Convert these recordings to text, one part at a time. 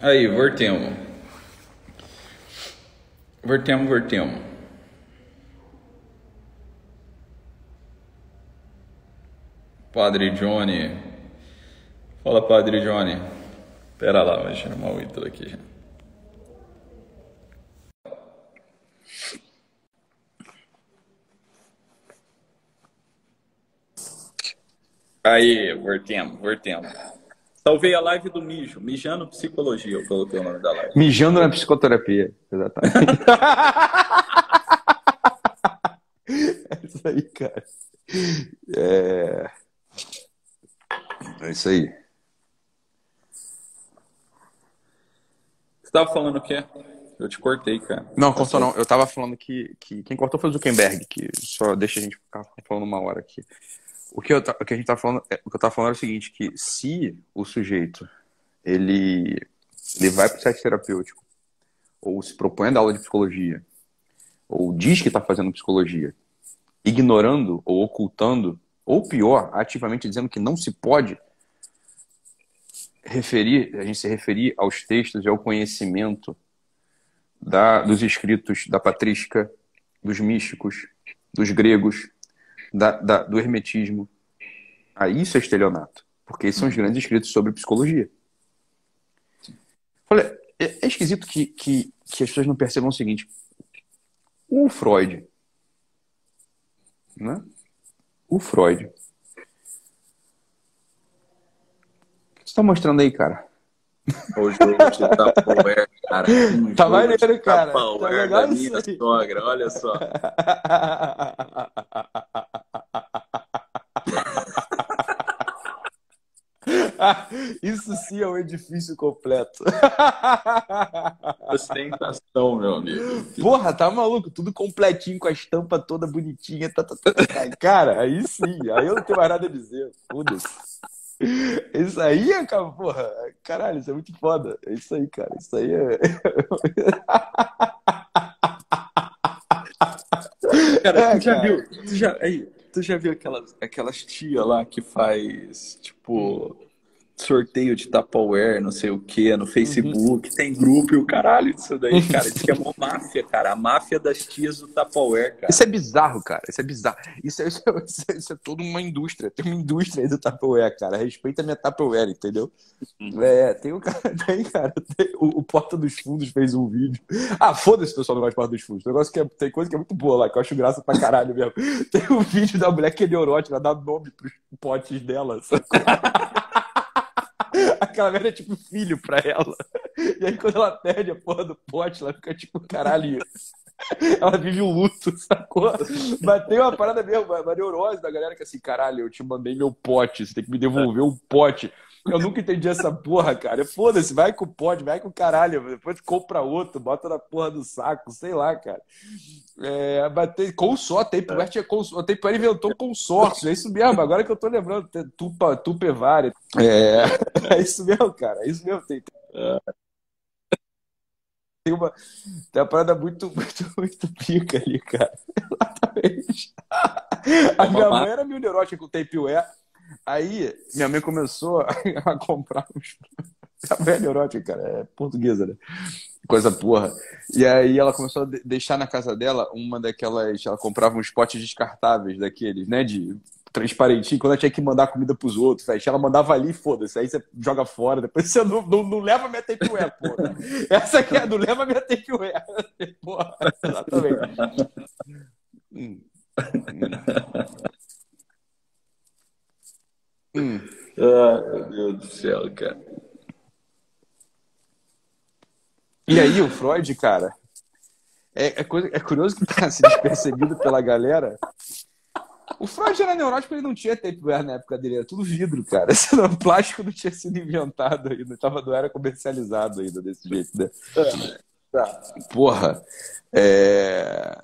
Aí, voltemos. Voltemos, voltemos. Padre Johnny. Fala, Padre Johnny. Pera lá, vai chamar o Ítalo aqui já. Aí, voltemos, voltemos. Salvei a live do Mijo, Mijando Psicologia, eu coloquei o nome da live. Mijando na psicoterapia, exatamente. é isso aí, cara. É... é isso aí. Você tava falando o quê? Eu te cortei, cara. Não, cortou não. Eu tava falando que, que quem cortou foi o Zuckerberg, que só deixa a gente ficar falando uma hora aqui. O que, eu, o que a gente tá falando, é, o que eu tava falando é o seguinte, que se o sujeito ele, ele vai para o site terapêutico, ou se propõe a dar aula de psicologia, ou diz que está fazendo psicologia, ignorando ou ocultando, ou pior, ativamente dizendo que não se pode referir, a gente se referir aos textos e ao conhecimento da, dos escritos da patrística, dos místicos, dos gregos, da, da, do hermetismo. Aí isso é estelionato, porque esses são os uhum. grandes escritos sobre psicologia. Olha, é, é esquisito que, que, que as pessoas não percebam o seguinte: o Freud, né? O Freud. O que você está mostrando aí, cara? O jogo de Tupperware, cara. Um tá maneiro, cara. Tá legal da minha sogra, olha só. Isso sim é um edifício completo. Ostentação, meu amigo. Porra, tá maluco? Tudo completinho, com a estampa toda bonitinha. Tá, tá, tá. Cara, aí sim. Aí eu não tenho mais nada a dizer. Foda-se. Isso aí é, cara, porra. Caralho, isso é muito foda. É isso aí, cara. Isso aí é. Cara, é, tu já cara. viu? Tu já, aí, tu já viu aquelas, aquelas tia lá que faz, tipo sorteio de Tupperware, não sei o que, no Facebook, uhum. tem grupo e o caralho disso daí, cara. Diz que é uma máfia, cara. A máfia das tias do Tupperware, cara. Isso é bizarro, cara. Isso é bizarro. Isso é, isso é, isso é, isso é toda uma indústria. Tem uma indústria aí do Tupperware, cara. Respeita a minha Tupperware, entendeu? Uhum. É, tem o cara, tem, cara. Tem, o, o, Porta dos Fundos fez um vídeo. Ah, foda-se, pessoal, não gosta de Porta dos Fundos. Tem, negócio que é, tem coisa que é muito boa lá, que eu acho graça pra caralho mesmo. Tem um vídeo da mulher que é neurótica, dá nome pros potes dela. Aquela merda é tipo filho pra ela. E aí quando ela perde a porra do pote, ela fica tipo, caralho. Ela vive um luto, sacou? Mas tem uma parada mesmo, uma neurose da galera que assim, caralho, eu te mandei meu pote, você tem que me devolver um pote. Eu nunca entendi essa porra, cara. Foda-se, vai com o pote, vai com o caralho. Depois compra outro, bota na porra do saco, sei lá, cara. É, bater consórcio, Tapeware tinha consórcio. A Tapeware inventou consórcio, é isso mesmo. Agora que eu tô lembrando, Tupa, Tupevari. É, é isso mesmo, cara. É isso mesmo. Tem, tem uma, tem uma parada muito, muito, muito pica ali, cara. Exatamente. A minha mãe era mil neurótica com Tapeware. Aí, minha mãe começou a comprar uns. A velha neurótica, cara, é portuguesa, né? Coisa porra. E aí ela começou a deixar na casa dela uma daquelas. Ela comprava uns potes descartáveis daqueles, né? De transparentinho, quando ela tinha que mandar comida pros outros, véio. ela mandava ali, foda-se, aí você joga fora, depois você não, não, não leva minha tapeware, porra. Essa aqui é, não leva minha tapeware. Porra, exatamente. Hum. Hum. Ah, meu Deus do céu, cara. E aí, o Freud, cara, é, é, coisa, é curioso que tá se despercebido pela galera. O Freud era neurótico, ele não tinha tapeware na época dele, era tudo vidro, cara. Não, plástico não tinha sido inventado ainda, tava, não era comercializado ainda desse jeito, né? É, tá. Porra, é...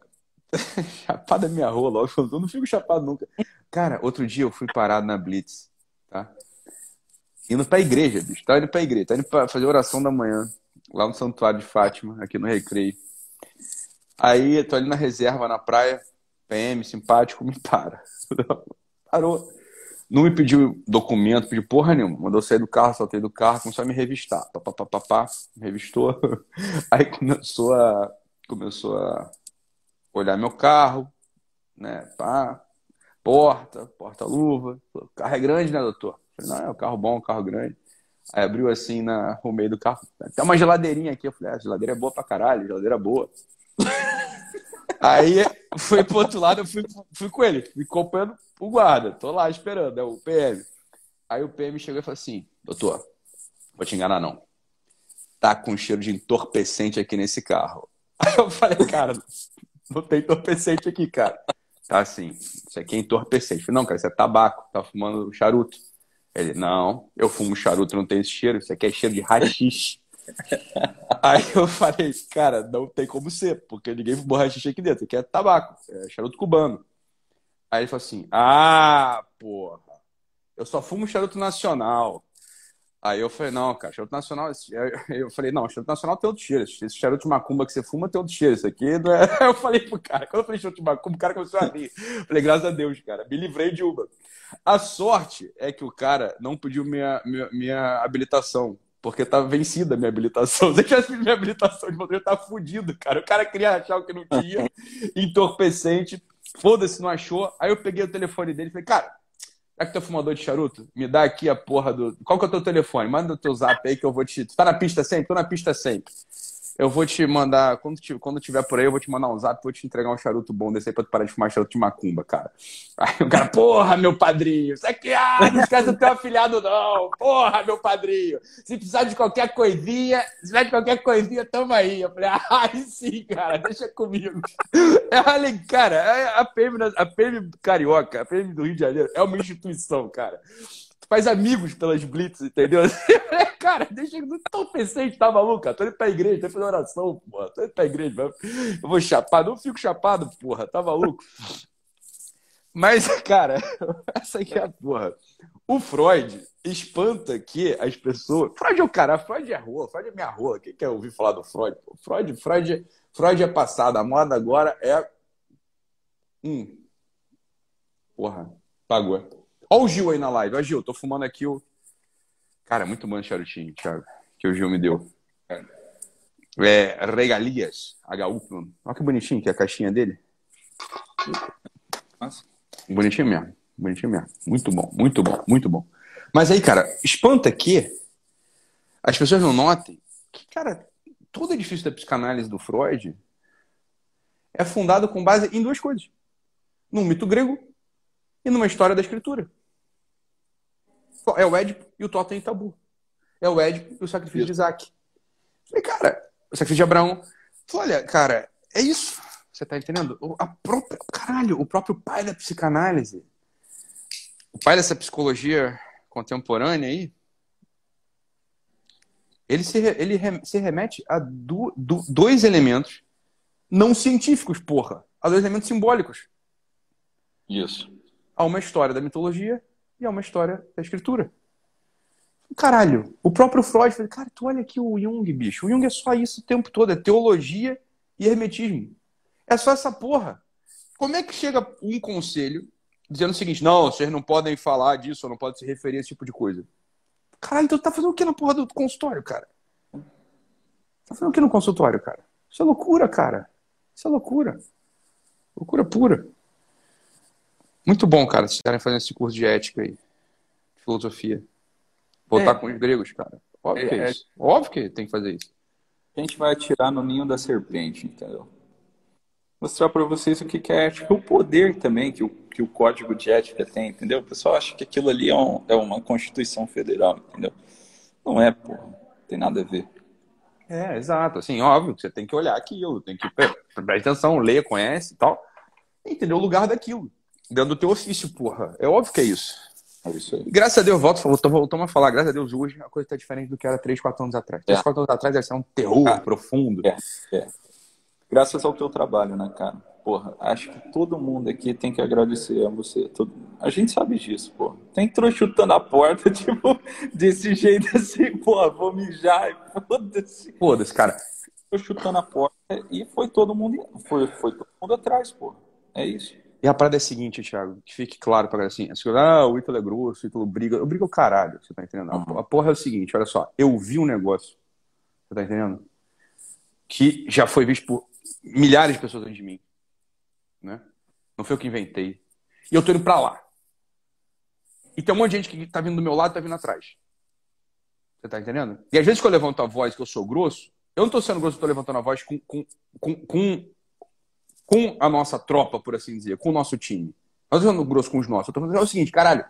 Chapada minha rola, eu não fico chapado nunca. Cara, outro dia eu fui parado na Blitz, tá? Indo pra igreja, bicho, tá indo pra igreja, tá indo pra fazer oração da manhã lá no Santuário de Fátima, aqui no Recreio. Aí, tô ali na reserva, na praia, PM, simpático, me para. Parou. Não me pediu documento, pediu porra nenhuma. Mandou sair do carro, saltei do carro, começou a me revistar. Pá, pá, pá, pá, pá, me revistou. Aí começou a, começou a olhar meu carro, né? Pá, porta, porta-luva. O carro é grande, né, doutor? Falei, não, é um carro bom, um carro grande. Aí abriu assim na, no meio do carro. Tem uma geladeirinha aqui. Eu falei, ah, a geladeira é boa pra caralho, geladeira é boa. Aí foi pro outro lado, eu fui, fui com ele, fui acompanhando o guarda. Tô lá esperando, é o PM. Aí o PM chegou e falou assim: Doutor, vou te enganar não. Tá com cheiro de entorpecente aqui nesse carro. Aí eu falei, cara, não tem entorpecente aqui, cara. Tá assim, isso aqui é entorpecente. falei, não, cara, isso é tabaco, tá fumando charuto. Ele, não, eu fumo charuto, não tem esse cheiro, isso aqui é cheiro de rachixe. Aí eu falei, cara, não tem como ser, porque ninguém fumou rachixe aqui dentro, aqui é tabaco, é charuto cubano. Aí ele falou assim, ah, porra, eu só fumo charuto nacional. Aí eu falei, não, cara, charuto nacional. Eu falei, não, charuto nacional tem outro cheiro. Esse charuto de macumba que você fuma tem outro cheiro. Isso aqui não é. Eu falei pro cara, quando eu falei charuto de macumba, o cara começou a rir. Eu falei, graças a Deus, cara, me livrei de uma. A sorte é que o cara não pediu minha, minha, minha habilitação. Porque tá vencida a minha habilitação. Se eu tivesse minha habilitação de motorista, tá fudido, cara. O cara queria achar o que não tinha, entorpecente. Foda-se, não achou. Aí eu peguei o telefone dele e falei, cara, já que tu é fumador de charuto, me dá aqui a porra do. Qual que é o teu telefone? Manda o teu zap aí que eu vou te. Tu tá na pista sempre? Tô na pista sempre eu vou te mandar, quando, te, quando tiver por aí, eu vou te mandar um zap, vou te entregar um charuto bom desse aí pra tu parar de fumar charuto de macumba, cara. Aí o cara, porra, meu padrinho, isso aqui, ah, não esquece do teu afilhado, não. Porra, meu padrinho, se precisar de qualquer coisinha, se precisar de qualquer coisinha, tamo aí. Eu falei, ah, sim, cara, deixa comigo. Olha, cara, é a PM, a PM Carioca, a PM do Rio de Janeiro, é uma instituição, cara faz amigos pelas blitz, entendeu? cara, deixa eu não pensei que tá maluco. Tô indo pra igreja, tô fazendo oração, porra. Tô indo pra igreja, eu vou chapar, não fico chapado, porra, tá maluco? Mas, cara, essa aqui é a porra. O Freud espanta que as pessoas. Freud é o cara, Freud é rua, Freud é minha rua. Quem quer ouvir falar do Freud? Freud, Freud, Freud é passado, a moda agora é. Hum. Porra, pagou. Olha o Gil aí na live. Olha, Gil, tô fumando aqui o. Cara, muito bom charutinho, Thiago, que o Gil me deu. É, regalias, HU. Olha que bonitinho que é a caixinha dele. Nossa. Bonitinho mesmo. Bonitinho mesmo. Muito bom, muito bom, muito bom. Mas aí, cara, espanta que as pessoas não notem que, cara, todo edifício da psicanálise do Freud é fundado com base em duas coisas: num mito grego e numa história da escritura. É o Édipo e o Totem Tabu. É o Édipo e o sacrifício de Isaac. Falei, cara, o sacrifício de Abraão. Falei, olha, cara, é isso. Você tá entendendo? A própria, caralho, o próprio pai da psicanálise, o pai dessa psicologia contemporânea aí, ele se, ele se remete a do, do, dois elementos não científicos, porra. A dois elementos simbólicos. Isso. A uma história da mitologia e é uma história da escritura. Caralho, o próprio Freud falou, cara, tu olha aqui o Jung, bicho. O Jung é só isso o tempo todo, é teologia e hermetismo. É só essa porra. Como é que chega um conselho dizendo o seguinte, não, vocês não podem falar disso, ou não podem se referir a esse tipo de coisa. Caralho, então tu tá fazendo o que na porra do consultório, cara? Tá fazendo o que no consultório, cara? Isso é loucura, cara. Isso é loucura. Loucura pura. Muito bom, cara, se querem fazer esse curso de ética aí, de filosofia. Voltar é. com os gregos, cara. Óbvio é, que é, é isso. Óbvio que tem que fazer isso. A gente vai atirar no ninho da serpente, entendeu? Mostrar para vocês o que é ética, o poder também que o, que o código de ética tem, entendeu? O pessoal acha que aquilo ali é, um, é uma constituição federal, entendeu? Não é, pô. Não tem nada a ver. É, exato. Assim, óbvio que você tem que olhar aquilo, tem que prestar atenção, ler, conhece e tal. Entender o lugar daquilo dentro do teu ofício, porra. É óbvio que é isso. É isso aí. Graças a Deus, volto, voltamos a falar, graças a Deus, hoje a coisa está diferente do que era 3, 4 anos atrás. 3, é. 4 anos atrás ser um terror ah, profundo. É, é. Graças ao teu trabalho, né, cara? Porra, acho que todo mundo aqui tem que agradecer a você. Todo... A gente sabe disso, porra. Tem trouxa chutando a porta, tipo, desse jeito assim, porra, vou mijar e foda-se. Foda-se, cara. Tô chutando a porta e foi todo mundo, foi, foi todo mundo atrás, porra. É isso. E a parada é a seguinte, Thiago, que fique claro para assim, assim, ah, o Ítalo é grosso, o Ítalo briga. Eu brigo o caralho, você tá entendendo? Uhum. A porra é o seguinte, olha só, eu vi um negócio, você tá entendendo? Que já foi visto por milhares de pessoas antes de mim, né? Não foi eu que inventei. E eu tô indo pra lá. E tem um monte de gente que tá vindo do meu lado e tá vindo atrás. Você tá entendendo? E às vezes que eu levanto a voz que eu sou grosso, eu não tô sendo grosso, eu tô levantando a voz com, com, com, com com a nossa tropa, por assim dizer, com o nosso time. Nós estamos sendo grosso com os nossos. Eu estou falando o seguinte, caralho,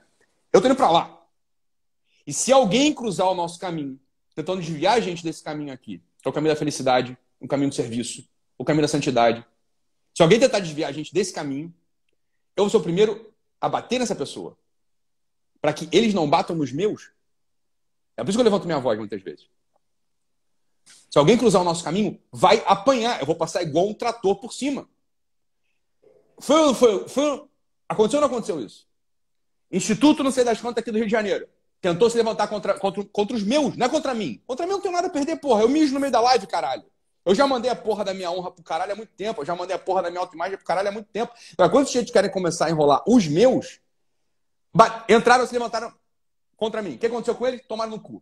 eu tô indo para lá. E se alguém cruzar o nosso caminho, tentando desviar a gente desse caminho aqui, que é o caminho da felicidade, o caminho do serviço, o caminho da santidade, se alguém tentar desviar a gente desse caminho, eu ser o primeiro a bater nessa pessoa. Para que eles não batam nos meus. É por isso que eu levanto minha voz muitas vezes. Se alguém cruzar o nosso caminho, vai apanhar. Eu vou passar igual um trator por cima. Foi, foi, foi, aconteceu ou não aconteceu isso? Instituto, não sei das contas, aqui do Rio de Janeiro. Tentou se levantar contra, contra, contra os meus, não é contra mim. Contra mim eu não tenho nada a perder, porra. Eu mijo no meio da live, caralho. Eu já mandei a porra da minha honra pro caralho há muito tempo. Eu já mandei a porra da minha autoimagem pro caralho há muito tempo. Agora, quando os gente querem começar a enrolar os meus, entraram, se levantaram contra mim. O que aconteceu com eles? Tomaram no cu.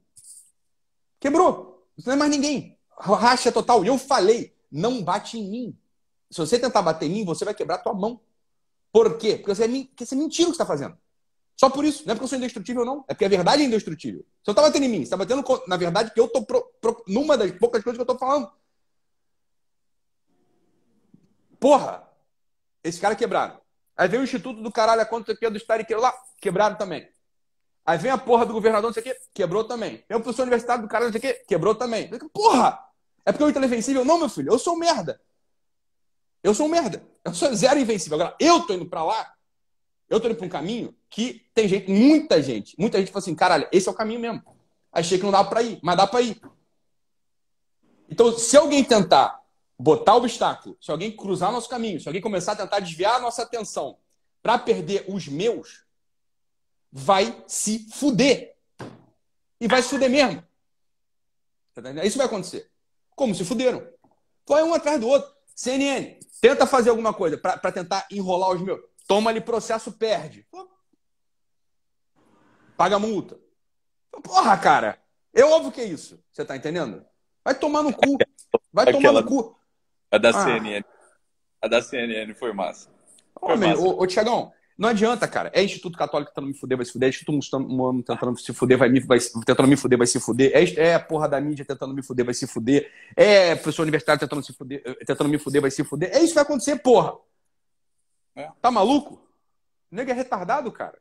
Quebrou. Não é mais ninguém. Racha total. E eu falei, não bate em mim. Se você tentar bater em mim, você vai quebrar tua mão. Por quê? Porque você é, porque você é mentira o que está fazendo. Só por isso. Não é porque eu sou indestrutível, não. É porque a verdade é indestrutível. Você não está batendo em mim. Você está batendo, na verdade, que eu estou numa das poucas coisas que eu estou falando. Porra! Esse cara quebraram. Aí vem o Instituto do Caralho, a conta aqui do Estariqueiro lá, quebraram também. Aí vem a porra do governador, não sei o quê, quebrou também. Vem o professor universitário do caralho, não sei o quê, quebrou também. Porra! É porque eu sou invencível? Não, meu filho, eu sou merda. Eu sou um merda. Eu sou zero invencível. Agora, eu tô indo para lá, eu tô indo para um caminho que tem gente, muita gente, muita gente fala assim, caralho, esse é o caminho mesmo. Achei que não dava para ir, mas dá para ir. Então, se alguém tentar botar obstáculo, se alguém cruzar nosso caminho, se alguém começar a tentar desviar a nossa atenção para perder os meus, vai se fuder. E vai se fuder mesmo. Tá Isso vai acontecer. Como se fuderam. Foi um atrás do outro. CNN, tenta fazer alguma coisa para tentar enrolar os meus. Toma ali processo, perde. Paga multa. Porra, cara. É óbvio que é isso. Você tá entendendo? Vai tomar no cu. Vai Aquela... tomar no cu. A da ah. CNN. A da CNN foi massa. Foi Ô, massa. Ô, ô, Tiagão, não adianta, cara. É Instituto Católico tentando me fuder, vai se fuder. É Instituto Muçulmano tentando se fuder, vai me, vai, tentando me fuder, vai se fuder. É, é a porra da mídia tentando me fuder, vai se fuder. É professor universitário tentando, se fuder, tentando me fuder, vai se fuder. É isso que vai acontecer, porra. É. Tá maluco? O nego é retardado, cara.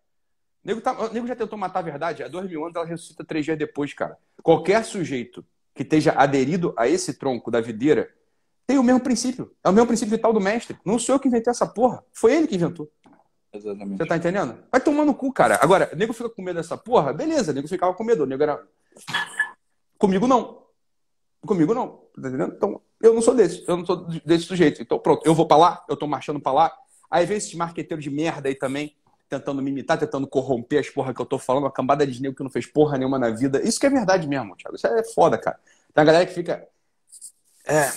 O nego, tá, o nego já tentou matar a verdade. Há dois mil anos ela ressuscita três dias depois, cara. Qualquer sujeito que esteja aderido a esse tronco da videira tem o mesmo princípio. É o mesmo princípio vital do mestre. Não sou eu que inventei essa porra. Foi ele que inventou. Exatamente. Você tá entendendo? Vai tomar no cu, cara. Agora, nego fica com medo dessa porra, beleza, nego ficava com medo. Nego era. Comigo não. Comigo não. Tá entendendo? Então, eu não sou desse. Eu não sou desse sujeito. Então, pronto, eu vou pra lá, eu tô marchando pra lá. Aí vem esses marqueteiros de merda aí também, tentando me imitar, tentando corromper as porra que eu tô falando, uma cambada de nego que não fez porra nenhuma na vida. Isso que é verdade mesmo, Thiago. Isso é foda, cara. Tem a galera que fica. É.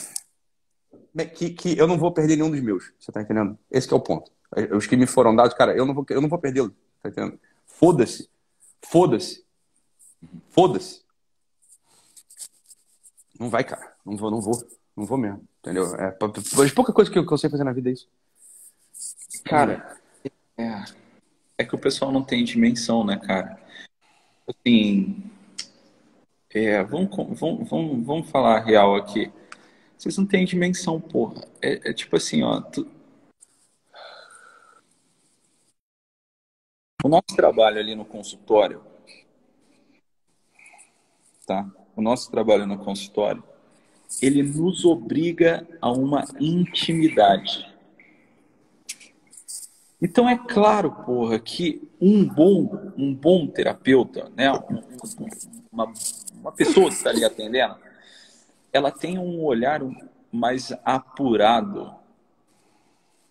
Que, que eu não vou perder nenhum dos meus. Você tá entendendo? Esse é o ponto. Os que me foram dados, cara, eu não vou, eu não vou perdê-lo. Tá entendendo? Foda-se. Foda-se. Foda-se. Não vai, cara. Não vou, não vou. Não vou mesmo. Entendeu? É, pouca coisa que eu, que eu sei fazer na vida é isso. Cara, é, é que o pessoal não tem dimensão, né, cara? Assim, é, vamos, vamos, vamos, vamos falar real aqui. Vocês não têm dimensão, porra. É, é tipo assim, ó. Tu, O nosso trabalho ali no consultório, tá? O nosso trabalho no consultório, ele nos obriga a uma intimidade. Então é claro, porra, que um bom, um bom terapeuta, né, uma, uma pessoa que está ali atendendo, ela tem um olhar mais apurado.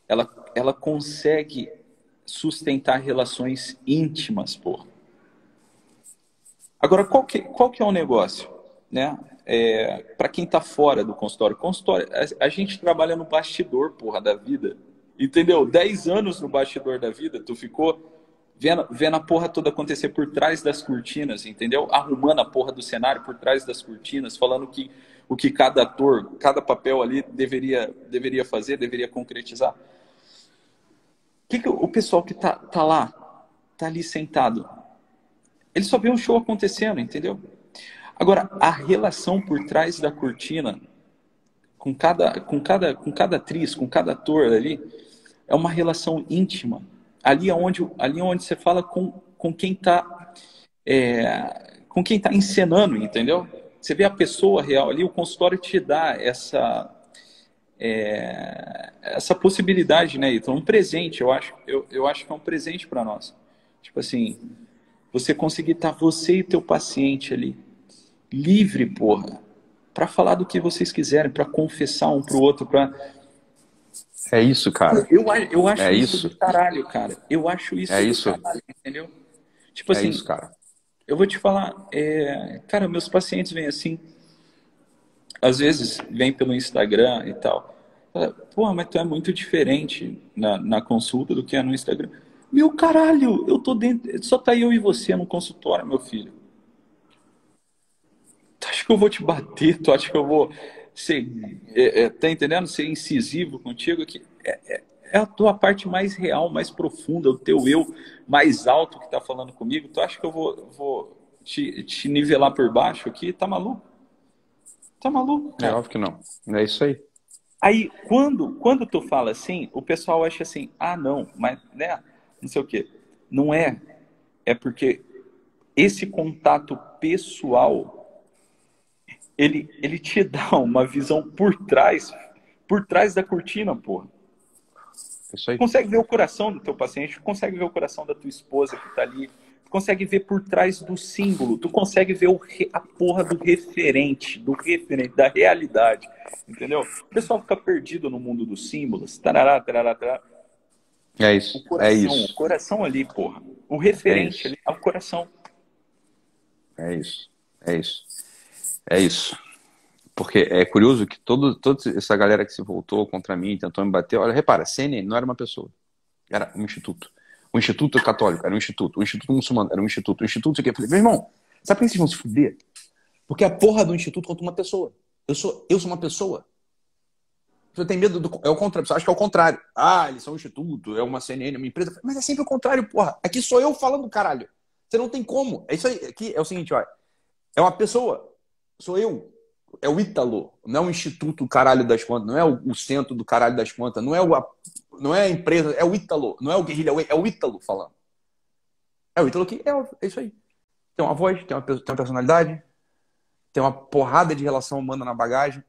Ela, ela consegue sustentar relações íntimas, porra. Agora, qual que, qual que é o negócio? Né? É, para quem está fora do consultório, consultório a, a, gente trabalha no bastidor, porra, da vida. Entendeu? Dez anos no bastidor da vida, tu ficou vendo, vendo a porra toda acontecer por trás das cortinas, entendeu? Arrumando a porra do cenário por trás das cortinas, falando que o que cada ator, cada papel ali deveria, deveria fazer, deveria concretizar. O que, que o pessoal que tá, tá lá, tá ali sentado, ele só vê um show acontecendo, entendeu? Agora, a relação por trás da cortina, com cada, com cada, com cada atriz, com cada ator ali, é uma relação íntima. Ali é onde, ali é onde você fala com, com quem está é, com quem está encenando, entendeu? Você vê a pessoa real ali, o consultório te dá essa é, essa possibilidade, né? Então, um presente, eu acho, eu, eu acho que é um presente para nós. Tipo assim, você conseguir estar tá você e teu paciente ali livre, porra, para falar do que vocês quiserem, para confessar um pro outro, para é isso, cara. Eu, eu acho é isso, isso do caralho, cara. Eu acho isso é isso. caralho, entendeu? Tipo é assim, isso, cara. eu vou te falar, é... cara, meus pacientes vêm assim, às vezes vêm pelo Instagram e tal. Pô, mas tu é muito diferente na, na consulta do que é no Instagram. Meu caralho, eu tô dentro. Só tá eu e você no consultório, meu filho. Tu acha que eu vou te bater? Tu acha que eu vou ser. É, é, tá entendendo? Ser incisivo contigo? Que é, é, é, a tua parte mais real, mais profunda, o teu eu mais alto que tá falando comigo. Tu acha que eu vou, vou te, te nivelar por baixo aqui? Tá maluco? Tá maluco? Cara? É óbvio que não. É isso aí. Aí, quando, quando tu fala assim, o pessoal acha assim, ah, não, mas, né? não sei o quê. Não é. É porque esse contato pessoal, ele, ele te dá uma visão por trás, por trás da cortina, porra. Isso aí. Consegue ver o coração do teu paciente, consegue ver o coração da tua esposa que tá ali, consegue ver por trás do símbolo, tu consegue ver o, a porra do referente, do referente, da realidade, entendeu? O pessoal fica perdido no mundo dos símbolos, tarará, tarará, tarará. É isso. O coração, é isso. O coração ali, porra. O referente é ali é o coração. É isso. É isso. É isso. Porque é curioso que todo, toda essa galera que se voltou contra mim, tentou me bater, olha, repara, CNN não era uma pessoa, era um instituto. O Instituto Católico era um instituto, o Instituto Muçulmano era um instituto, o Instituto isso aqui. Eu falei, meu irmão, sabe por que vocês vão se fuder? Porque a porra do instituto contra uma pessoa. Eu sou, eu sou uma pessoa. Você tem medo do. É o contrário. Você acha que é o contrário. Ah, eles são um instituto, é uma CNN, uma empresa. Mas é sempre o contrário, porra. Aqui sou eu falando, caralho. Você não tem como. É isso aí. Aqui é o seguinte, olha. É uma pessoa. Sou eu. É o Ítalo. Não é o instituto caralho das contas. Não é o, o centro do caralho das contas. Não é, o, a, não é a empresa. É o Ítalo. Não é o guerrilha. É o Ítalo falando. É o Ítalo que. É, é isso aí. Tem uma voz, tem uma, tem uma personalidade. Tem uma porrada de relação humana na bagagem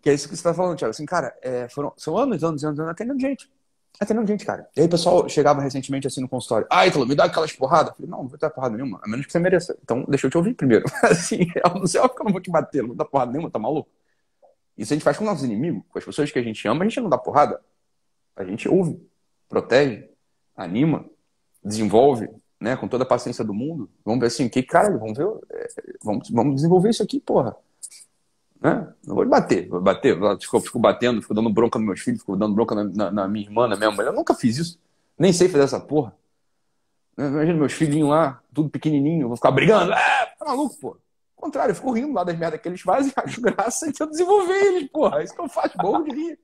que é isso que você está falando, Thiago. Assim, cara, é, foram, são anos, anos, anos, anos atendendo gente. Atendendo gente, cara. E aí o pessoal chegava recentemente assim no consultório. Ah, Ítalo, me dá aquelas porradas. Falei, não, não vou dar porrada nenhuma, a menos que você mereça. Então, deixa eu te ouvir primeiro. assim, eu não sei, que eu não vou te bater, não vou dar porrada nenhuma, tá maluco? Isso a gente faz com nossos inimigos, com as pessoas que a gente ama, a gente não dá porrada. A gente ouve, protege, anima, desenvolve, né, com toda a paciência do mundo. Vamos ver assim, que cara, vamos ver, é, vamos, vamos desenvolver isso aqui, porra. Né? Não vou bater, vou bater, fico, fico batendo, fico dando bronca nos meus filhos, fico dando bronca na, na, na, minha irmã, na minha mulher. Eu nunca fiz isso. Nem sei fazer essa porra. Né? Imagina meus filhinhos lá, tudo pequenininho, vou ficar brigando. Ah, tá maluco, pô. Ao contrário, eu fico rindo lá das merdas que eles fazem, acho graça e tento desenvolver eles, porra. É isso que eu faço, morro de rir.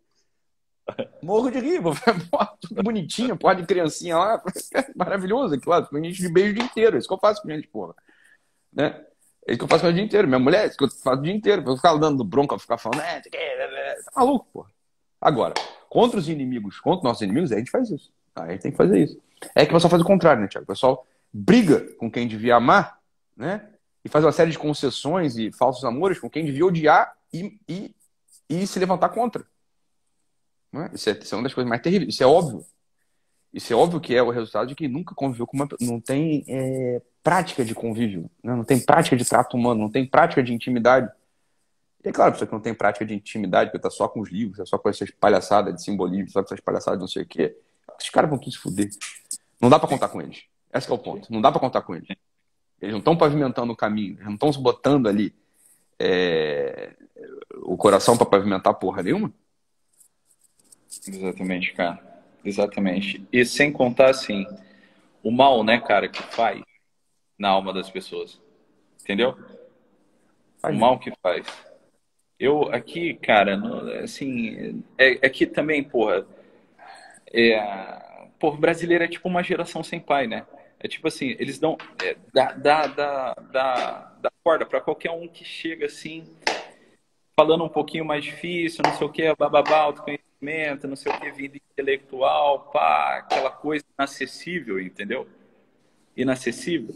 Morro de rir, vou tudo bonitinho, porra de criancinha lá. Maravilhoso aquilo lá, a gente de beijo o dia inteiro. É isso que eu faço com gente, porra. Né? É isso que eu faço o dia inteiro. Minha mulher, é isso que eu faço o dia inteiro. Eu ficar dando bronca, ficar falando, é, tá maluco, pô. Agora, contra os inimigos, contra nossos inimigos, a gente faz isso. A gente tem que fazer isso. É que o pessoal faz o contrário, né, Tiago? O pessoal briga com quem devia amar, né? E faz uma série de concessões e falsos amores com quem devia odiar e, e, e se levantar contra. Não é? Isso, é, isso é uma das coisas mais terríveis. Isso é óbvio. Isso é óbvio que é o resultado de quem nunca conviveu com uma. Não tem é, prática de convívio, né? não tem prática de trato humano, não tem prática de intimidade. E é claro, pessoa que não tem prática de intimidade, porque tá só com os livros, é só com essas palhaçadas de simbolismo, só com essas palhaçadas de não sei o quê. Esses caras vão tudo se fuder. Não dá para contar com eles. Esse é o ponto. Não dá para contar com eles. Eles não estão pavimentando o caminho, eles não estão se botando ali é... o coração para pavimentar porra nenhuma. Exatamente, cara. Exatamente. E sem contar, assim, o mal, né, cara, que faz na alma das pessoas. Entendeu? O mal que faz. Eu aqui, cara, assim, é, é que também, porra, é, porra, brasileiro é tipo uma geração sem pai, né? É tipo assim, eles dão, é, dá, dá, dá, dá, dá corda para qualquer um que chega assim, falando um pouquinho mais difícil, não sei o que, bababá, autoconhecimento, não sei o que, vida intelectual, pá, aquela coisa inacessível, entendeu? Inacessível.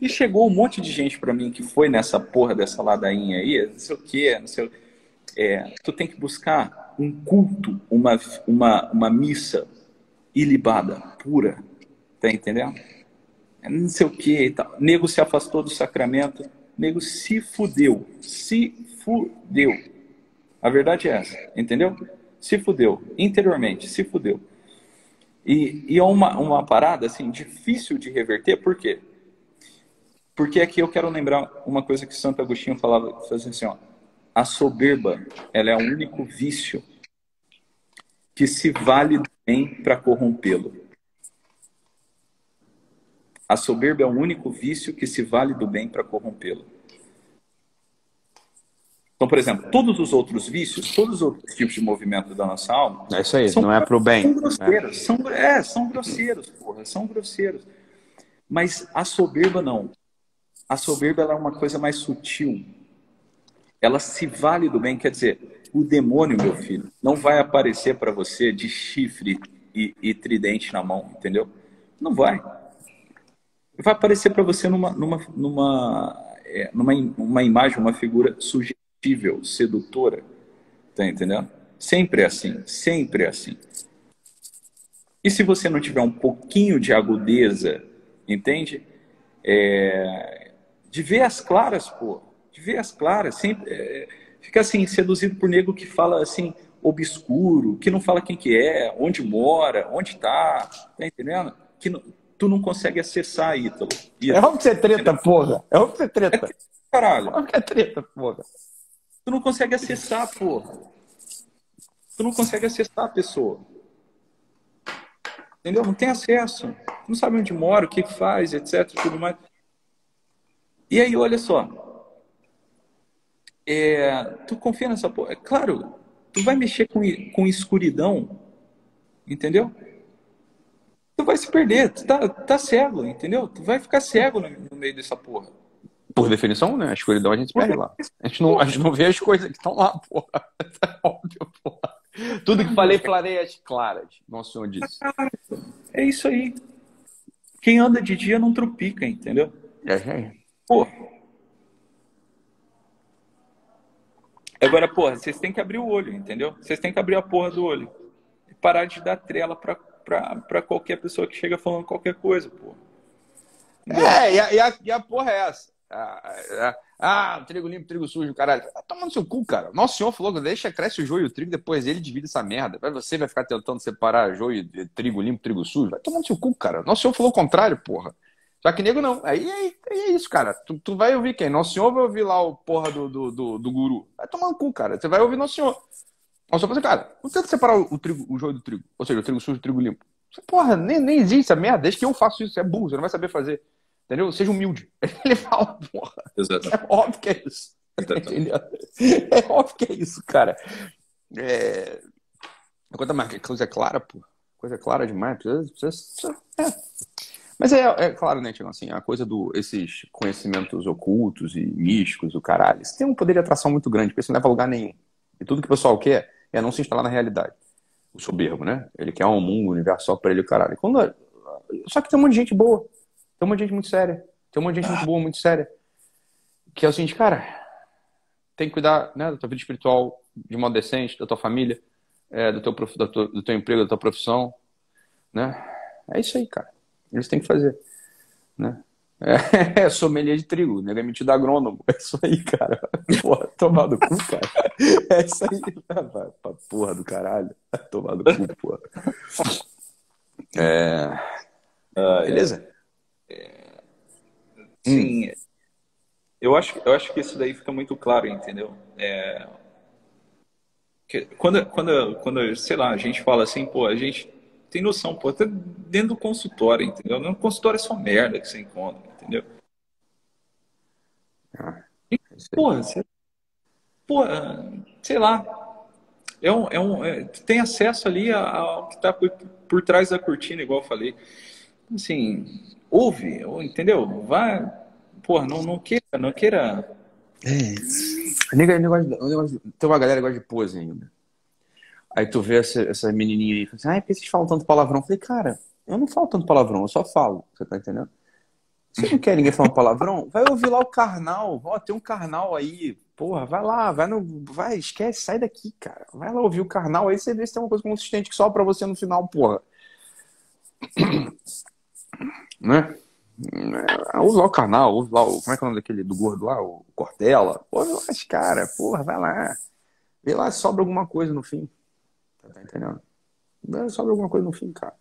E chegou um monte de gente para mim que foi nessa porra dessa ladainha aí, não sei o que, não sei o é, tu tem que buscar um culto, uma, uma, uma missa ilibada, pura, tá entendendo? É, não sei o que e tal. Nego se afastou do sacramento, nego se fudeu, se fudeu. A verdade é essa, entendeu? Se fudeu, interiormente, se fudeu. E, e é uma, uma parada, assim, difícil de reverter, por quê? Porque aqui eu quero lembrar uma coisa que Santo Agostinho falava, assim, ó, a soberba, ela é o único vício que se vale do bem para corrompê-lo. A soberba é o único vício que se vale do bem para corrompê-lo. Então, por exemplo, todos os outros vícios, todos os outros tipos de movimento da nossa alma. É isso aí, são, não é para o bem. São grosseiros, é. São, é, são grosseiros, porra, são grosseiros. Mas a soberba não. A soberba é uma coisa mais sutil. Ela se vale do bem, quer dizer, o demônio, meu filho, não vai aparecer para você de chifre e, e, tridente na mão, entendeu? Não vai. Vai aparecer para você numa, numa, numa, é, numa uma imagem, uma figura irresistível, sedutora. Tá entendendo? Sempre é assim, sempre é assim. E se você não tiver um pouquinho de agudeza, entende? É... De ver as claras, pô. De ver as claras. Sempre, é... Fica assim, seduzido por nego que fala assim, obscuro, que não fala quem que é, onde mora, onde tá. Tá entendendo? Que não... tu não consegue acessar, Ítalo. Ítalo. É óbvio que você treta, porra. É óbvio que você treta. É, caralho. É óbvio que é treta, porra. Tu não consegue acessar, porra. Tu não consegue acessar a pessoa. Entendeu? Não tem acesso. Tu não sabe onde mora, o que faz, etc. Tudo mais. E aí, olha só. É, tu confia nessa porra. É claro, tu vai mexer com, com escuridão, entendeu? Tu vai se perder, tu tá, tá cego, entendeu? Tu vai ficar cego no, no meio dessa porra. Por definição, né? A escuridão a gente perde lá. A gente não, a gente não vê as coisas que estão lá, porra. É óbvio, porra. Tudo que falei, clareias claras. Nosso Senhor disse. É isso aí. Quem anda de dia não trupica, entendeu? É, é. Porra. Agora, porra, vocês têm que abrir o olho, entendeu? Vocês têm que abrir a porra do olho. E parar de dar trela pra, pra, pra qualquer pessoa que chega falando qualquer coisa, porra. É, e a, e, a, e a porra é essa. Ah, ah, ah, trigo limpo, trigo sujo, caralho. Tá tomando seu cu, cara. Nosso senhor falou que deixa, cresce o joio e o trigo, depois ele divide essa merda. Vai você vai ficar tentando separar joio trigo limpo, trigo sujo. Vai tomando seu cu, cara. Nosso senhor falou o contrário, porra. Só que nego não. Aí, aí, aí é isso, cara. Tu, tu, vai ouvir quem? Nosso senhor vai ouvir lá o porra do, do, do, do guru. Vai tomar no cu, cara. Você vai ouvir nosso senhor. Nosso senhor assim, cara, não tenta separar o, o, trigo, o joio do trigo. Ou seja, o trigo sujo do trigo limpo. Porra, nem, nem existe essa merda. Desde que eu faço isso. Você é burro, você não vai saber fazer. Entendeu? Seja humilde. Ele fala, porra. Exato. É óbvio que é isso. Entendeu? É óbvio que é isso, cara. É... Coisa, mais, coisa clara, pô. Coisa clara demais. Precisa, precisa, é. Mas é, é claro, né, Tiago, assim, a coisa dos esses conhecimentos ocultos e místicos, o caralho, isso tem um poder de atração muito grande, porque isso não leva a lugar nenhum. E tudo que o pessoal quer é não se instalar na realidade. O soberbo, né? Ele quer um mundo, um universo só pra ele, o caralho. Quando... Só que tem um monte de gente boa. Tem um monte de gente muito séria. Tem um monte de gente muito boa, muito séria. Que é o seguinte, cara, tem que cuidar né, da tua vida espiritual de modo decente, da tua família, é, do, teu, do, teu, do teu emprego, da tua profissão. Né? É isso aí, cara. Eles têm que fazer. Né? É, é sommelier de trigo, nego é metido agrônomo. É isso aí, cara. Porra, tomar do cu, cara. É isso aí. Vai pra porra do caralho. Tomar do cu, porra. É... Ah, Beleza? É, sim, hum. eu, acho, eu acho que isso daí fica muito claro, entendeu? É, Quando, quando, quando, sei lá, a gente fala assim, pô, a gente tem noção, pô, até dentro do consultório, entendeu? No consultório é só merda que você encontra, entendeu? Ah, e, porra, você, porra, sei lá, é um, é um, é, tem acesso ali ao que está por, por trás da cortina, igual eu falei. Assim, ouve, entendeu? Vai, porra, não, não queira, não queira. É. Negócio, negócio, tem uma galera que gosta de pose ainda. Aí tu vê essa, essa menininha aí, assim, ah, por que vocês falam tanto palavrão? Eu falei, cara, eu não falo tanto palavrão, eu só falo, você tá entendendo? Você não quer ninguém falando palavrão? Vai ouvir lá o carnal, ó, tem um carnal aí, porra, vai lá, vai no, vai, esquece, sai daqui, cara. Vai lá ouvir o carnal, aí você vê se tem uma coisa consistente que só pra você no final, porra. né? É, ouve lá o canal, ouve lá o. Como é que é o nome daquele do gordo lá? O Cortella. Ouve lá cara, porra, vai lá. Vê lá sobra alguma coisa no fim. Tá entendendo? Vê se sobra alguma coisa no fim, cara.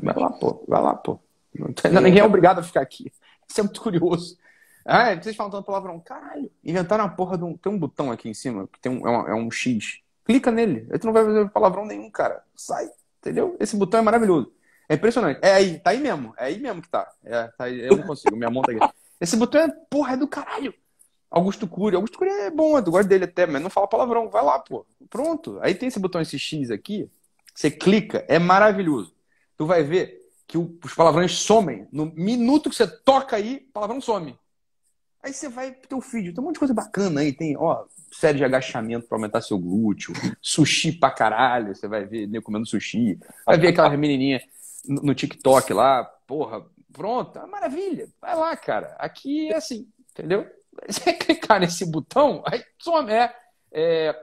Vai lá, pô. Vai lá, pô. Não tem, ninguém é obrigado a ficar aqui. Isso é muito curioso. Ah, vocês falam tanto palavrão. Caralho, inventaram a porra de um. Tem um botão aqui em cima, que tem um, é, é um X. Clica nele. Aí tu não vai fazer palavrão nenhum, cara. Sai. Entendeu? Esse botão é maravilhoso. É impressionante. É aí, tá aí mesmo. É aí mesmo que tá. É, tá aí, eu não consigo, minha mão tá aqui. Esse botão é, porra, é do caralho. Augusto Cury. Augusto Cury é bom, eu gosto dele até, mas não fala palavrão. Vai lá, pô. Pronto. Aí tem esse botão, esse X aqui. Você clica, é maravilhoso. Tu vai ver que os palavrões somem. No minuto que você toca aí, palavrão some. Aí você vai pro teu feed, tem um monte de coisa bacana aí, tem, ó, série de agachamento para aumentar seu glúteo, sushi pra caralho, você vai ver nego comendo sushi, vai ver aquela menininha no TikTok lá, porra, pronto, é maravilha, vai lá, cara, aqui é assim, entendeu? Você clicar nesse botão, aí some, é, é,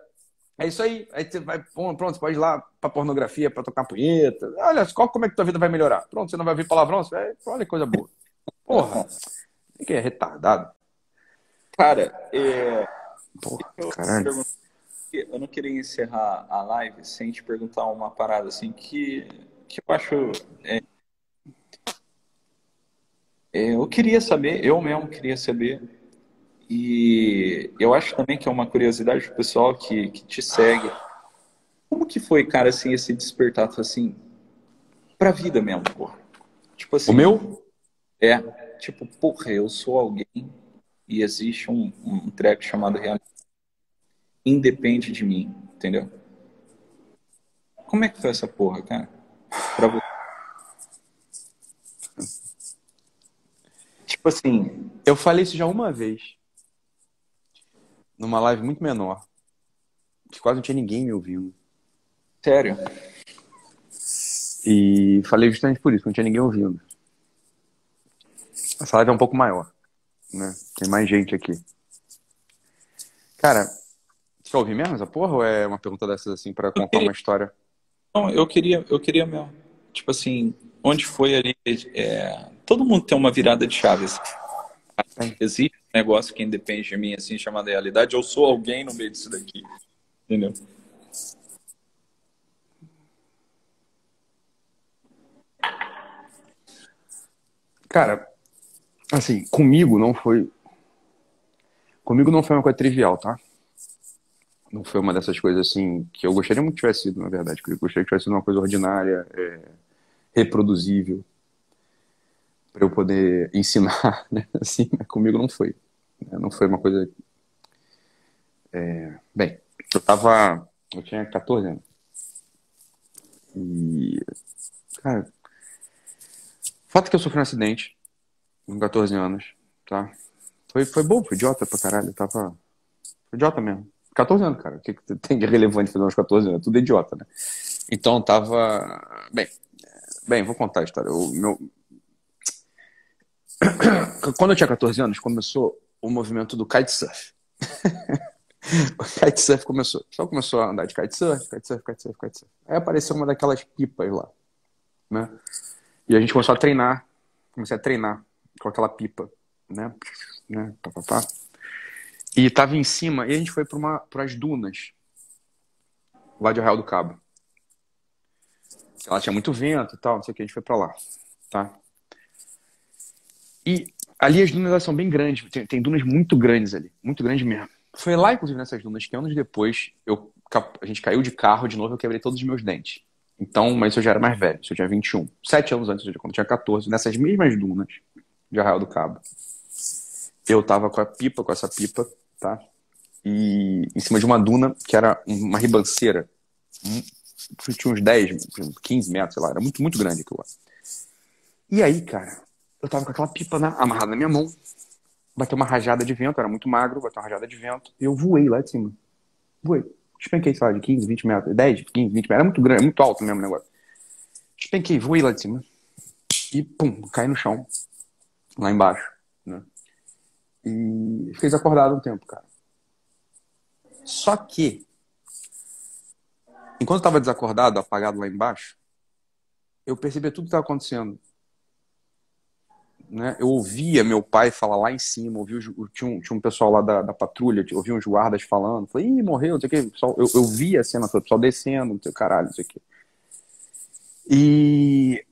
é isso aí, aí você vai, pronto, você pode ir lá pra pornografia, pra tocar punheta, olha, qual, como é que tua vida vai melhorar? Pronto, você não vai ver palavrão, você vai, olha que coisa boa. Porra, que é retardado. Cara, é... Porra, eu, caralho. eu não queria encerrar a live sem te perguntar uma parada assim que, que eu acho. É... É, eu queria saber, eu mesmo queria saber, e eu acho também que é uma curiosidade do pessoal que, que te segue. Como que foi, cara, assim, esse despertar, assim, pra vida mesmo, porra? Tipo assim. O meu? É, tipo, porra, eu sou alguém e existe um, um treco chamado realmente independe de mim, entendeu? Como é que foi essa porra, cara? Pra você. Tipo assim, eu falei isso já uma vez. Numa live muito menor. Que quase não tinha ninguém me ouvindo. Sério? E falei justamente por isso, não tinha ninguém ouvindo. Essa live é um pouco maior né? Tem mais gente aqui. Cara, você quer ouvir mesmo essa porra ou é uma pergunta dessas assim para contar queria... uma história? Não, eu queria, eu queria mesmo. Tipo assim, onde foi ali? É... Todo mundo tem uma virada de chaves. Assim. Existe negócio que independe de mim, assim, chamado realidade. Eu sou alguém no meio disso daqui. Entendeu? Cara, Assim, comigo não foi. Comigo não foi uma coisa trivial, tá? Não foi uma dessas coisas assim que eu gostaria muito que tivesse sido, na verdade. Que eu gostaria que tivesse sido uma coisa ordinária, é, reproduzível, para eu poder ensinar, né? Assim, comigo não foi. Né? Não foi uma coisa. É... Bem, eu tava. Eu tinha 14 anos. E. Cara. O fato é que eu sofri um acidente com 14 anos, tá? Foi, foi bom, foi idiota pra caralho, tava... Foi idiota mesmo. 14 anos, cara. O que, tem de relevante fazer uns 14 anos? Tudo idiota, né? Então tava. Bem, bem, vou contar a história. O meu... Quando eu tinha 14 anos, começou o movimento do kitesurf. o kitesurf começou. Só começou a andar de kitesurf, kitesurf, kitesurf, kitesurf. Aí apareceu uma daquelas pipas lá, né? E a gente começou a treinar. Comecei a treinar com aquela pipa, né? né? Pá, pá, pá. E tava em cima, e a gente foi para as dunas, lá de Arraial do Cabo. Ela tinha muito vento e tal, não sei o que, a gente foi para lá, tá? E ali as dunas são bem grandes, tem, tem, dunas muito grandes ali, muito grandes mesmo. Foi lá, inclusive, nessas dunas que anos depois eu, a gente caiu de carro de novo eu quebrei todos os meus dentes. Então, mas eu já era mais velho, eu tinha 21. Sete anos antes, quando eu tinha 14, nessas mesmas dunas de Arraial do Cabo. Eu tava com a pipa, com essa pipa, tá? E em cima de uma duna que era uma ribanceira. Tinha uns 10, 15 metros, sei lá. Era muito, muito grande aquilo lá. E aí, cara, eu tava com aquela pipa né, amarrada na minha mão. Bateu uma rajada de vento, era muito magro, bateu uma rajada de vento. E eu voei lá de cima. Voei. Despenquei, sei lá, de 15, 20 metros. 10, 15, 20 metros. Era muito grande, muito alto mesmo o negócio. Despenquei, voei lá de cima. E, pum, caí no chão. Lá embaixo, né? E fiquei desacordado um tempo, cara. Só que, enquanto eu estava desacordado, apagado lá embaixo, eu percebi tudo que estava acontecendo. Né? Eu ouvia meu pai falar lá em cima, ouvia, tinha, um, tinha um pessoal lá da, da patrulha, ouvia uns guardas falando, falei, ih, morreu, não sei o quê. Eu, eu via a cena toda, o pessoal descendo, não sei o caralho, não sei o quê. E.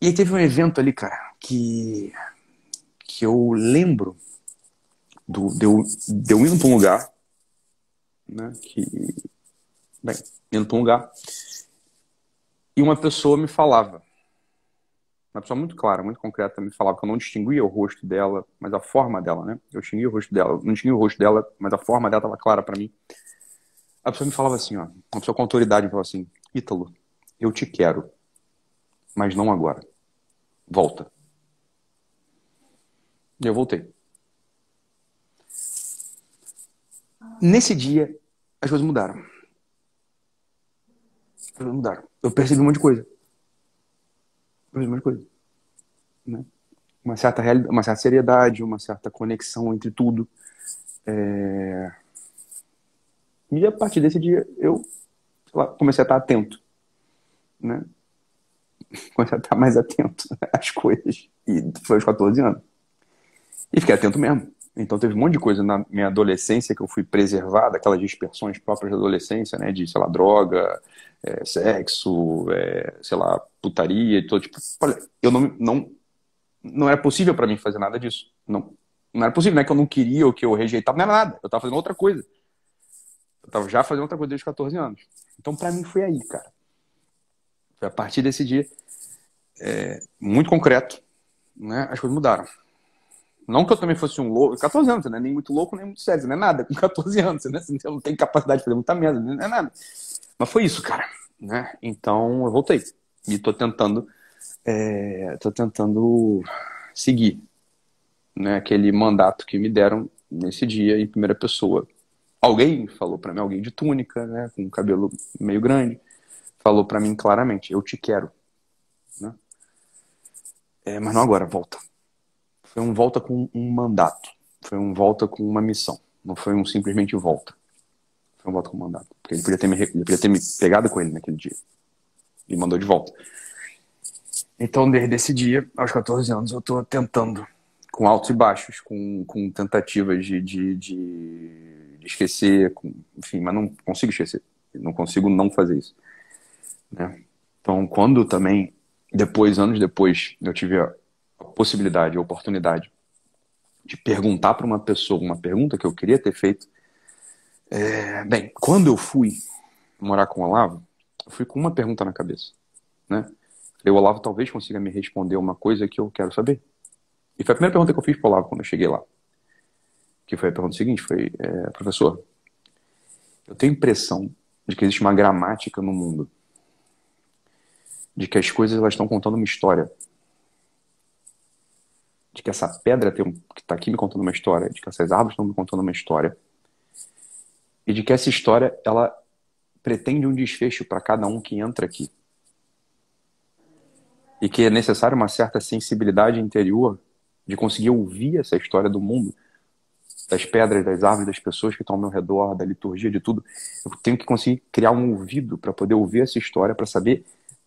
E aí teve um evento ali, cara, que, que eu lembro do, de, eu, de eu indo para um lugar, né, que, bem, indo para um lugar, e uma pessoa me falava, uma pessoa muito clara, muito concreta, me falava que eu não distinguia o rosto dela, mas a forma dela, né? Eu distinguia o rosto dela, não distinguia o rosto dela, mas a forma dela estava clara para mim. A pessoa me falava assim, ó, uma pessoa com autoridade me falava assim, Ítalo, eu te quero, mas não agora. Volta. E eu voltei. Nesse dia, as coisas mudaram. As coisas mudaram. Eu percebi um monte de coisa. Eu percebi um monte de coisa. Né? Uma, certa realidade, uma certa seriedade, uma certa conexão entre tudo. É... E a partir desse dia, eu lá, comecei a estar atento. Né? Comecei a estar mais atento às coisas. E foi aos 14 anos. E fiquei atento mesmo. Então teve um monte de coisa na minha adolescência que eu fui preservar, daquelas dispersões próprias da adolescência, né? De, sei lá, droga, é, sexo, é, sei lá, putaria e todo tipo. Olha, eu não, não, não era possível para mim fazer nada disso. Não, não era possível, não é que eu não queria ou que eu rejeitava, não era nada. Eu tava fazendo outra coisa. Eu tava já fazendo outra coisa desde os 14 anos. Então para mim foi aí, cara. Foi a partir desse dia, é, muito concreto, né? As coisas mudaram. Não que eu também fosse um louco, 14 anos, né? Nem muito louco, nem muito sério, não é nada. Com 14 anos, né? Você não tem capacidade de fazer muita merda, não é nada. Mas foi isso, cara. Né? Então eu voltei. E tô tentando. É, tô tentando seguir né, aquele mandato que me deram nesse dia em primeira pessoa. Alguém falou para mim, alguém de túnica, né, com cabelo meio grande, falou para mim claramente: Eu te quero. Né? É, mas não agora, volta. Foi um volta com um mandato. Foi um volta com uma missão. Não foi um simplesmente volta. Foi um volta com um mandato. Porque ele podia ter me, ele podia ter me pegado com ele naquele dia. E mandou de volta. Então, desde esse dia, aos 14 anos, eu estou tentando, com altos e baixos, com, com tentativas de, de, de, de esquecer, com, enfim, mas não consigo esquecer. Não consigo não fazer isso. Né? Então, quando também, depois, anos depois, eu tive a, possibilidade, a oportunidade de perguntar para uma pessoa uma pergunta que eu queria ter feito. É, bem, quando eu fui morar com o Olavo, eu fui com uma pergunta na cabeça, né? Falei, o Olavo talvez consiga me responder uma coisa que eu quero saber. E foi a primeira pergunta que eu fiz para o Olavo quando eu cheguei lá. Que foi a pergunta seguinte, foi, é, professor, eu tenho impressão de que existe uma gramática no mundo. De que as coisas elas estão contando uma história de que essa pedra tem um, que está aqui me contando uma história, de que essas árvores estão me contando uma história, e de que essa história ela pretende um desfecho para cada um que entra aqui. E que é necessário uma certa sensibilidade interior de conseguir ouvir essa história do mundo, das pedras, das árvores, das pessoas que estão ao meu redor, da liturgia, de tudo. Eu tenho que conseguir criar um ouvido para poder ouvir essa história, para saber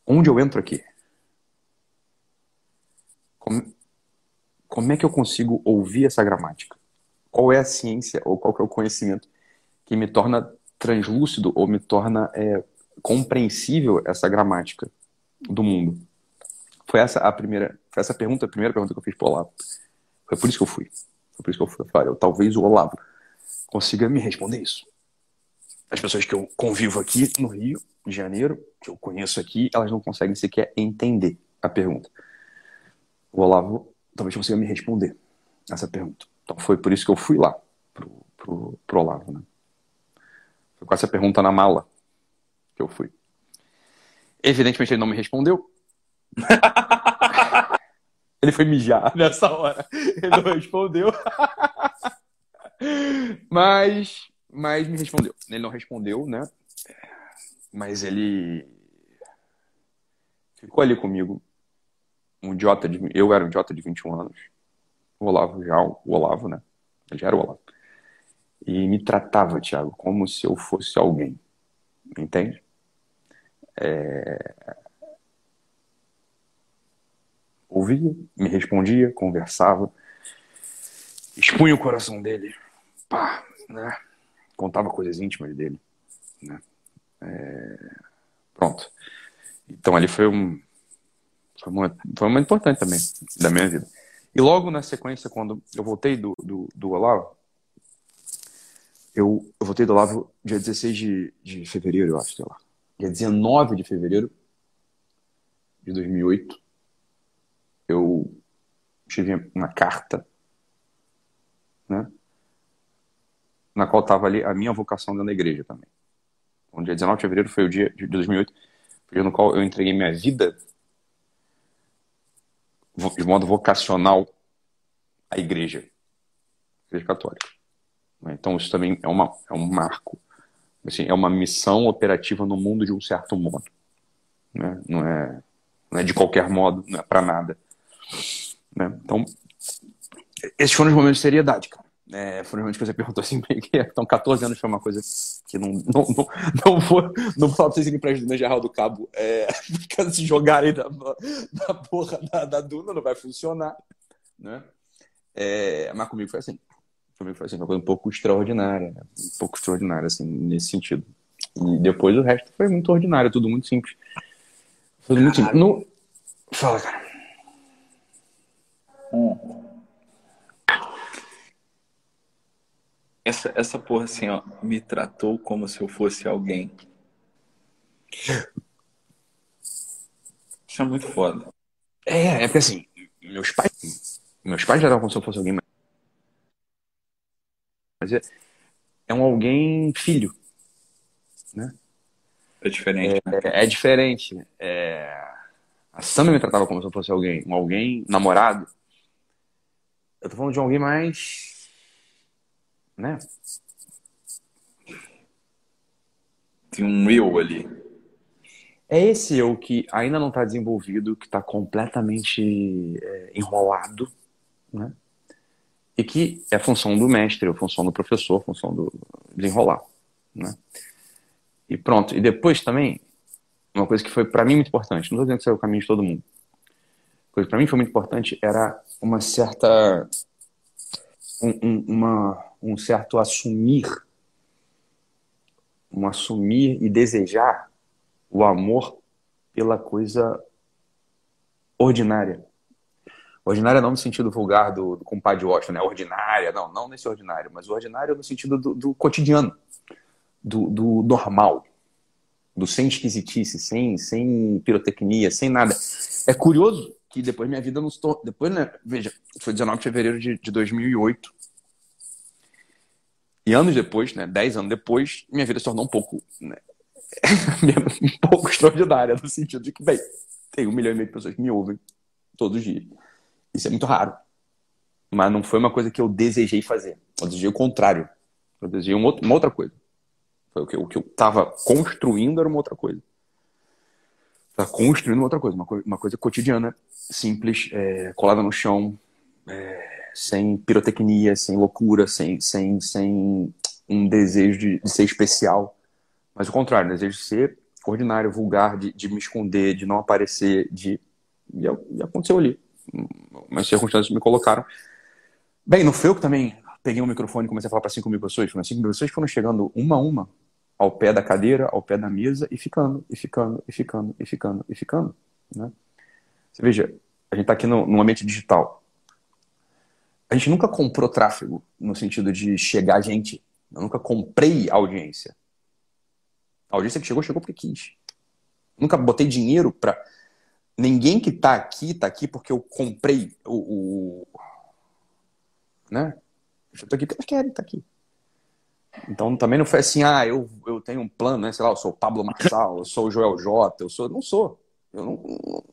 onde eu entro aqui. Como, como é que eu consigo ouvir essa gramática? Qual é a ciência ou qual é o conhecimento que me torna translúcido ou me torna é, compreensível essa gramática do mundo? Foi essa a primeira, essa pergunta, a primeira pergunta que eu fiz para o Olavo. Foi por isso que eu fui. Foi por isso que eu falei, eu, talvez o Olavo consiga me responder isso. As pessoas que eu convivo aqui no Rio de Janeiro, que eu conheço aqui, elas não conseguem sequer entender a pergunta. O Olavo talvez consiga me responder essa pergunta. Então foi por isso que eu fui lá pro, pro, pro Olavo, né? Foi com essa pergunta na mala que eu fui. Evidentemente ele não me respondeu. ele foi mijar nessa hora. Ele não respondeu. mas, mas me respondeu. Ele não respondeu, né? Mas ele ficou ali comigo. Um idiota de. Eu era um idiota de 21 anos. O Olavo já, o Olavo, né? Eu já era o Olavo. E me tratava, Thiago, como se eu fosse alguém. Entende? É... Ouvia, me respondia, conversava, expunha o coração dele, pá, né? Contava coisas íntimas dele, né? É... Pronto. Então ali foi um foi um, foi um momento importante também da minha vida. E logo na sequência, quando eu voltei do, do, do Olavo, eu, eu voltei do Olavo dia 16 de, de fevereiro, eu acho, sei lá. Dia 19 de fevereiro de 2008, eu tive uma carta, né? Na qual estava ali a minha vocação dentro da igreja também. O dia 19 de fevereiro foi o dia de 2008, foi o dia no qual eu entreguei minha vida de modo vocacional à igreja, igreja católica. Então isso também é, uma, é um marco, assim, é uma missão operativa no mundo de um certo modo. Né? Não, é, não é de qualquer modo, não é para nada. Né? Então, esses foram os momentos de seriedade, cara. É, momentos que você perguntou assim, então 14 anos foi uma coisa que não, não, não, não vou, não vou falar pra vocês irem pra Judina Geral do Cabo, é, se jogarem da, da porra da, da Duna, não vai funcionar, né? É, mas comigo foi assim. Comigo foi assim, uma coisa um pouco extraordinária, né? um pouco extraordinária, assim, nesse sentido. E depois o resto foi muito ordinário, tudo muito simples. Tudo muito simples. No... Fala, cara. Essa, essa porra assim, ó, me tratou como se eu fosse alguém. Isso é muito foda. É, é porque assim, meus pais. Meus pais já estavam como se eu fosse alguém. Mas é, é um alguém filho. Né? É diferente. É, né? é, é diferente. É... A Sam me tratava como se eu fosse alguém. Um alguém namorado. Eu tô falando de alguém mais né? Tem um eu ali. É esse eu que ainda não está desenvolvido, que está completamente é, enrolado, né? E que é função do mestre, é função do professor, função do desenrolar, né? E pronto. E depois também, uma coisa que foi para mim muito importante, não estou dizendo que isso é o caminho de todo mundo. Coisa que para mim foi muito importante era uma certa um, um, uma, um certo assumir, um assumir e desejar o amor pela coisa ordinária. Ordinária não no sentido vulgar do, do compadre Washington, né? Ordinária, não, não nesse ordinário, mas ordinário no sentido do, do cotidiano, do, do, normal, do sem esquisitice, sem, sem pirotecnia, sem nada. É curioso que depois minha vida não se tornou. Depois, né? Veja, foi 19 de fevereiro de, de 2008. E anos depois, né, dez anos depois, minha vida se tornou um pouco, né, um pouco extraordinária, no sentido de que, bem, tem um milhão e meio de pessoas que me ouvem todos os dias. Isso é muito raro. Mas não foi uma coisa que eu desejei fazer. Eu desejei o contrário. Eu desejei uma outra, coisa. Foi o que, o que eu estava construindo era uma outra coisa. Estava construindo uma outra coisa, uma, uma coisa cotidiana, simples, é, colada no chão, é, sem pirotecnia, sem loucura, sem, sem, sem um desejo de, de ser especial. Mas o contrário, desejo de ser ordinário, vulgar, de, de me esconder, de não aparecer, de. E, e aconteceu ali. Mas circunstâncias me colocaram. Bem, não foi eu que também peguei um microfone e comecei a falar para 5 mil pessoas. Mas 5 mil pessoas foram chegando uma a uma ao pé da cadeira, ao pé da mesa e ficando, e ficando, e ficando, e ficando, e ficando. Né? Você veja, a gente está aqui no, no ambiente digital a gente nunca comprou tráfego no sentido de chegar gente. Eu nunca comprei audiência. A audiência que chegou, chegou porque quis. Nunca botei dinheiro para ninguém que tá aqui, tá aqui porque eu comprei o. o... Né? Eu tô aqui porque eles querem estar tá aqui. Então também não foi assim, ah, eu, eu tenho um plano, né? Sei lá, eu sou o Pablo Marçal, eu sou o Joel J, eu sou. Não sou. Eu não.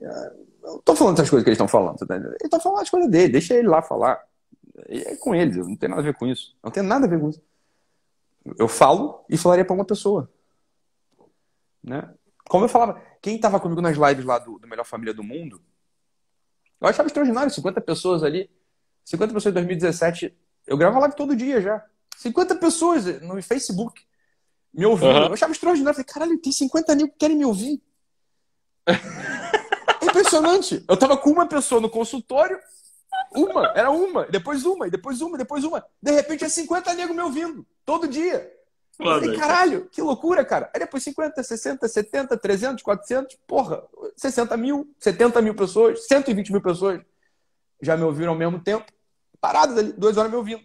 Eu tô falando essas coisas que eles estão falando. Tá ele tá falando as coisas dele, deixa ele lá falar. É com eles, não tem nada a ver com isso. Não tem nada a ver com isso. Eu falo e falaria para uma pessoa. Né? Como eu falava, quem estava comigo nas lives lá do, do Melhor Família do Mundo, eu achava extraordinário, 50 pessoas ali. 50 pessoas em 2017. Eu gravo live todo dia já. 50 pessoas no Facebook me ouvindo. Uhum. Eu achava extraordinário. Eu falei, caralho, tem 50 mil que querem me ouvir. impressionante. Eu tava com uma pessoa no consultório, uma, era uma, depois uma, depois uma, depois uma. De repente é 50 negros me ouvindo, todo dia. Eu falei, caralho, que loucura, cara. Aí depois 50, 60, 70, 300, 400, porra, 60 mil, 70 mil pessoas, 120 mil pessoas já me ouviram ao mesmo tempo, paradas ali, duas horas me ouvindo.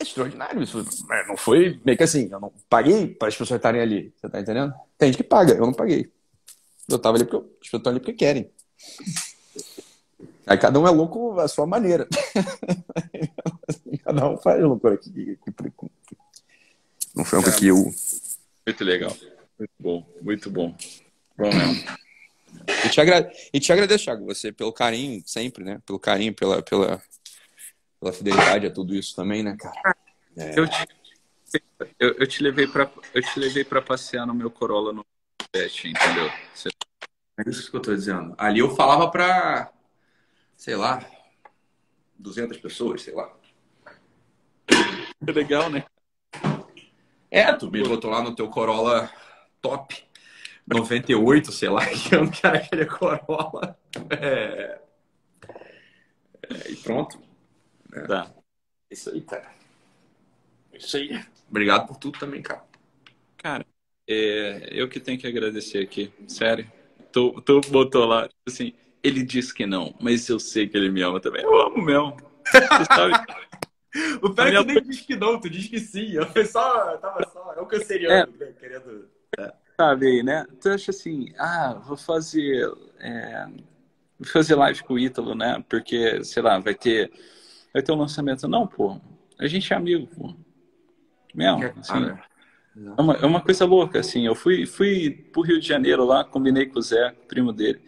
É extraordinário isso. Não foi meio que assim, eu não paguei para as pessoas estarem ali, você tá entendendo? Tem gente que paga, eu não paguei. Eu tava ali porque eu, as pessoas ali porque querem. Aí cada um é louco à sua maneira. cada um faz loucura aqui. Não foi uma que eu. Muito legal. Muito bom, muito bom. Bom mesmo. E te, agra... e te agradeço, Thiago, você pelo carinho, sempre, né? Pelo carinho, pela, pela, pela fidelidade a tudo isso também, né, cara? É... Eu, te, eu, eu te levei para passear no meu Corolla no entendeu? Você... É isso que eu tô dizendo. Ali eu falava pra, sei lá, 200 pessoas, sei lá. É legal, né? É, tu me botou lá no teu Corolla top 98, sei lá, que ano que era aquele Corolla. É... É, e pronto. É. Tá. Isso aí, cara. Isso aí. Obrigado por tudo também, cara. Cara, é, eu que tenho que agradecer aqui, sério. Tu, tu botou lá, tipo assim, ele disse que não, mas eu sei que ele me ama também. Eu amo mesmo. o pior é que tu nem diz que não, tu diz que sim. Eu fui só, tava só, é o canceriano, é, né, querendo... É. Sabe, né? Tu acha assim, ah, vou fazer... É, vou fazer live com o Ítalo, né? Porque, sei lá, vai ter... Vai ter um lançamento. Não, pô. A gente é amigo, pô. Mesmo, assim. Ah, é uma, é uma coisa louca, assim. Eu fui, fui pro Rio de Janeiro lá, combinei com o Zé, primo dele.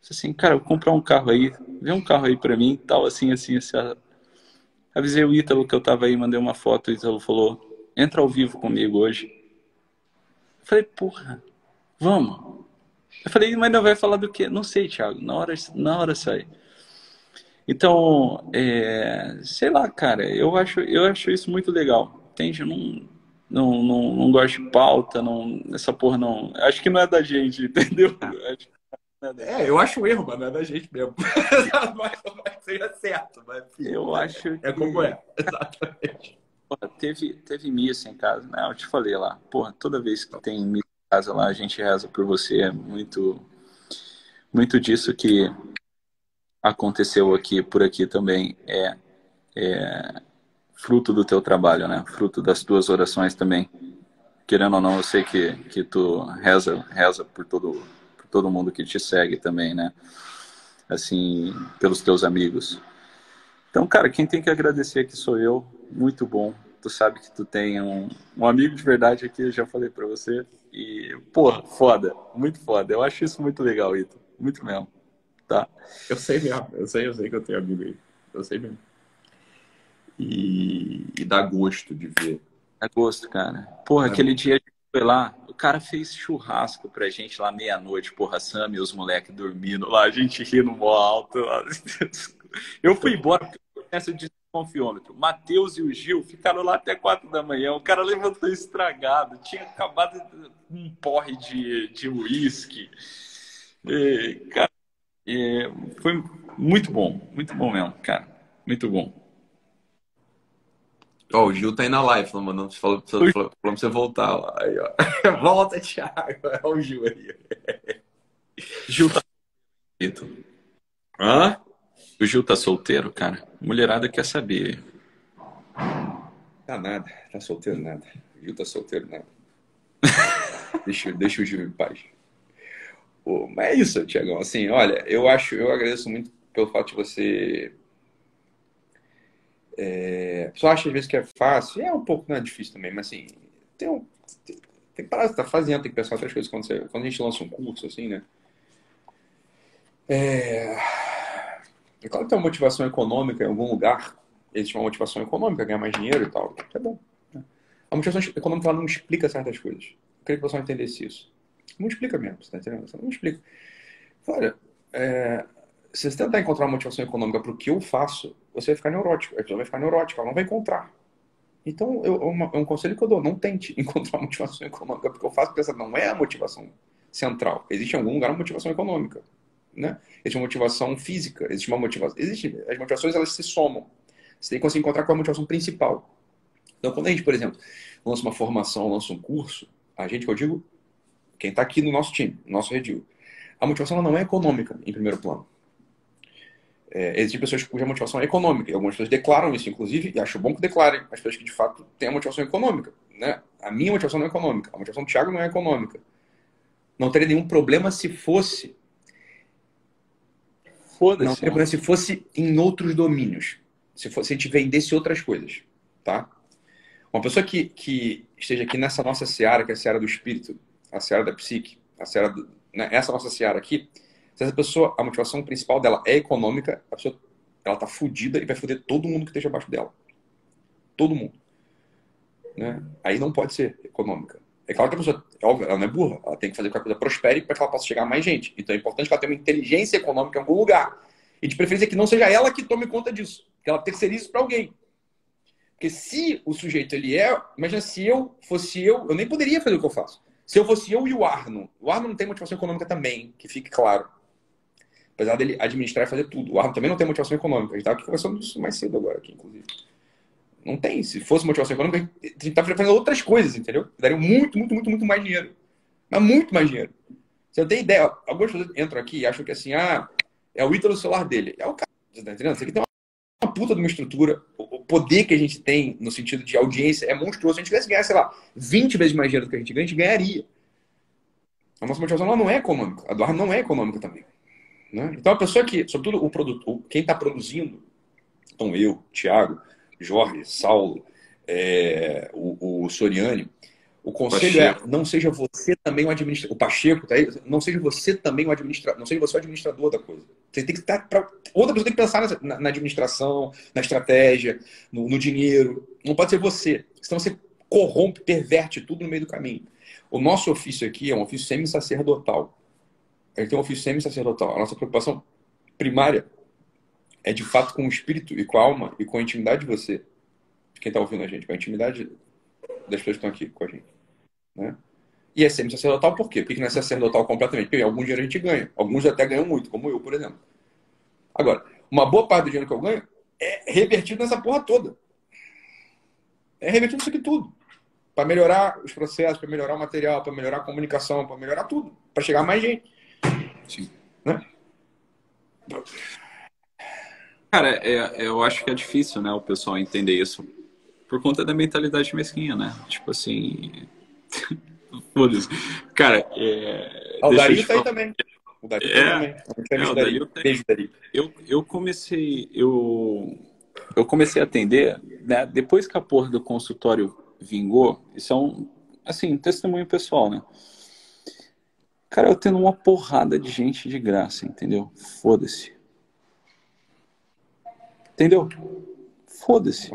Disse assim, cara, vou comprar um carro aí, vê um carro aí pra mim, tal, assim, assim, assim. Avisei o Ítalo que eu tava aí, mandei uma foto, o Ítalo falou, entra ao vivo comigo hoje. Eu falei, porra, vamos. Eu falei, mas não vai falar do quê? Não sei, Thiago, na hora, na hora sai. Então, é, sei lá, cara, eu acho, eu acho isso muito legal. Entende? Não, não, não, não gosto de pauta, não, essa porra não. Acho que não é da gente, entendeu? É, é, eu acho um erro, mas não é da gente mesmo. mas, mas seja certo, mas eu acho é que... como é, exatamente. Porra, teve, teve missa em casa, né? Eu te falei lá, porra, toda vez que tem missa em casa lá, a gente reza por você. É muito, muito disso que aconteceu aqui, por aqui também. É, é fruto do teu trabalho, né? Fruto das tuas orações também. Querendo ou não, eu sei que, que tu reza, reza por todo, por todo mundo que te segue também, né? Assim, pelos teus amigos. Então, cara, quem tem que agradecer aqui sou eu. Muito bom. Tu sabe que tu tem um, um amigo de verdade aqui, eu já falei para você. E, porra, foda. Muito foda. Eu acho isso muito legal, Ito. Muito mesmo. Tá? Eu sei mesmo. Eu sei, eu sei que eu tenho amigo aí. Eu sei mesmo e, e dá gosto de ver. Dá gosto, cara. Porra, é aquele muito... dia que foi lá, o cara fez churrasco pra gente lá meia-noite, porra, Sam e os moleques dormindo lá, a gente rindo mó alto. Eu fui embora porque eu conheço de confiômetro. Matheus e o Gil ficaram lá até quatro da manhã. O cara levantou estragado. Tinha acabado um porre de, de uísque. Cara, foi muito bom. Muito bom mesmo, cara. Muito bom. Ó, oh, o Gil tá aí na live, falando, mandando, falou, falou, falou, pra você voltar lá. Aí, ó. Volta, Thiago. Olha o Gil aí. Gil tá. Hã? O Gil tá solteiro, cara? Mulherada quer saber. Tá nada, tá solteiro nada. O Gil tá solteiro nada. deixa, deixa o Gil em paz. mas é isso, Tiagão. Assim, olha, eu acho, eu agradeço muito pelo fato de você. É, só acha às vezes que é fácil, é um pouco não é difícil também, mas assim, tem, um, tem, tem que parar, tá fazendo, tem que pensar outras coisas quando, você, quando a gente lança um curso, assim, né? É, é claro que tem uma motivação econômica em algum lugar, existe uma motivação econômica, ganhar mais dinheiro e tal, é bom. Né? A motivação econômica não explica certas coisas. Eu queria que você entendesse isso. Não explica mesmo, você tá entendendo? Você não explica. Olha, é, se você tentar encontrar motivação econômica para o que eu faço, você vai ficar neurótico. A pessoa vai ficar neurótica, ela não vai encontrar. Então, eu, uma, é um conselho que eu dou: não tente encontrar motivação econômica, porque eu faço porque essa não é a motivação central. Existe em algum lugar uma motivação econômica né? Existe uma motivação física, existe uma motivação. Existe, as motivações elas se somam. Você tem que conseguir encontrar qual é a motivação principal. Então, quando a gente, por exemplo, lança uma formação, lança um curso, a gente, eu digo, quem está aqui no nosso time, no nosso redil, a motivação não é econômica, em primeiro plano. É, existem pessoas cuja motivação é econômica, e algumas pessoas declaram isso, inclusive, e acho bom que declarem, as pessoas que de fato têm a motivação econômica. Né? A minha motivação não é econômica, a motivação do Thiago não é econômica. Não teria nenhum problema se fosse Foda-se. Não, é se fosse em outros domínios. Se, fosse, se a gente vendesse outras coisas, tá? Uma pessoa que, que esteja aqui nessa nossa seara, que é a seara do espírito, a seara da psique, a seara do, né, essa nossa seara aqui, se essa pessoa, a motivação principal dela é econômica, a pessoa, ela tá fudida e vai foder todo mundo que esteja abaixo dela. Todo mundo. Né? Aí não pode ser econômica. É claro que a pessoa, é óbvio, ela não é burra, ela tem que fazer com que a coisa prospere para que ela possa chegar a mais gente. Então é importante que ela tenha uma inteligência econômica em algum lugar. E de preferência que não seja ela que tome conta disso, que ela terceirize para alguém. Porque se o sujeito ele é, imagina se eu fosse eu, eu nem poderia fazer o que eu faço. Se eu fosse eu e o Arno, o Arno não tem motivação econômica também, que fique claro. Apesar dele administrar e fazer tudo. O Arno também não tem motivação econômica. A gente estava conversando disso mais cedo agora aqui, inclusive. Não tem. Se fosse motivação econômica, a gente tá fazendo outras coisas, entendeu? Daria muito, muito, muito, muito mais dinheiro. Mas muito mais dinheiro. Você tem ideia? Algumas pessoas entram aqui e acham que assim, ah, é o Ítalo celular dele. É o cara, tá entendendo? Você aqui tem uma puta de uma estrutura. O poder que a gente tem no sentido de audiência é monstruoso. Se a gente tivesse ganhar, sei lá, 20 vezes mais dinheiro do que a gente ganha, a gente ganharia. A nossa motivação não é econômica. A do não é econômica também. Né? Então a pessoa que, sobretudo o produtor, quem está produzindo, então eu, Thiago, Jorge, Saulo, é, o, o Soriani. O conselho é, Pacheco. é, não seja você também o administrador. O Pacheco, tá aí? Não seja você também o administrador. Não seja você o administrador da coisa. Você tem que estar. Pra... Outra pessoa tem que pensar na, na administração, na estratégia, no, no, dinheiro. Não pode ser você. Senão você corrompe, perverte tudo no meio do caminho. O nosso ofício aqui é um ofício semi-sacerdotal. Ele tem um ofício semi-sacerdotal. A nossa preocupação primária é de fato com o espírito e com a alma e com a intimidade de você, quem está ouvindo a gente, com a intimidade das pessoas que estão aqui com a gente. Né? E é semi-sacerdotal por quê? Porque não é sacerdotal completamente? Porque algum dinheiro a gente ganha. Alguns até ganham muito, como eu, por exemplo. Agora, uma boa parte do dinheiro que eu ganho é revertido nessa porra toda. É revertido nisso aqui tudo. Para melhorar os processos, para melhorar o material, para melhorar a comunicação, para melhorar tudo. Para chegar a mais gente. Sim. Né? Cara, é, é, eu acho que é difícil, né, o pessoal entender isso por conta da mentalidade mesquinha, né? Tipo assim. Foda-se. Cara, é. Ah, o Dario tá aí também. O Dario é, também. É, o Dario Beijo, Dario. Eu, eu comecei. Eu, eu comecei a atender, né? Depois que a porra do consultório vingou, isso é um. Assim, testemunho pessoal, né? Cara, eu tendo uma porrada de gente de graça, entendeu? Foda-se. Entendeu? Foda-se.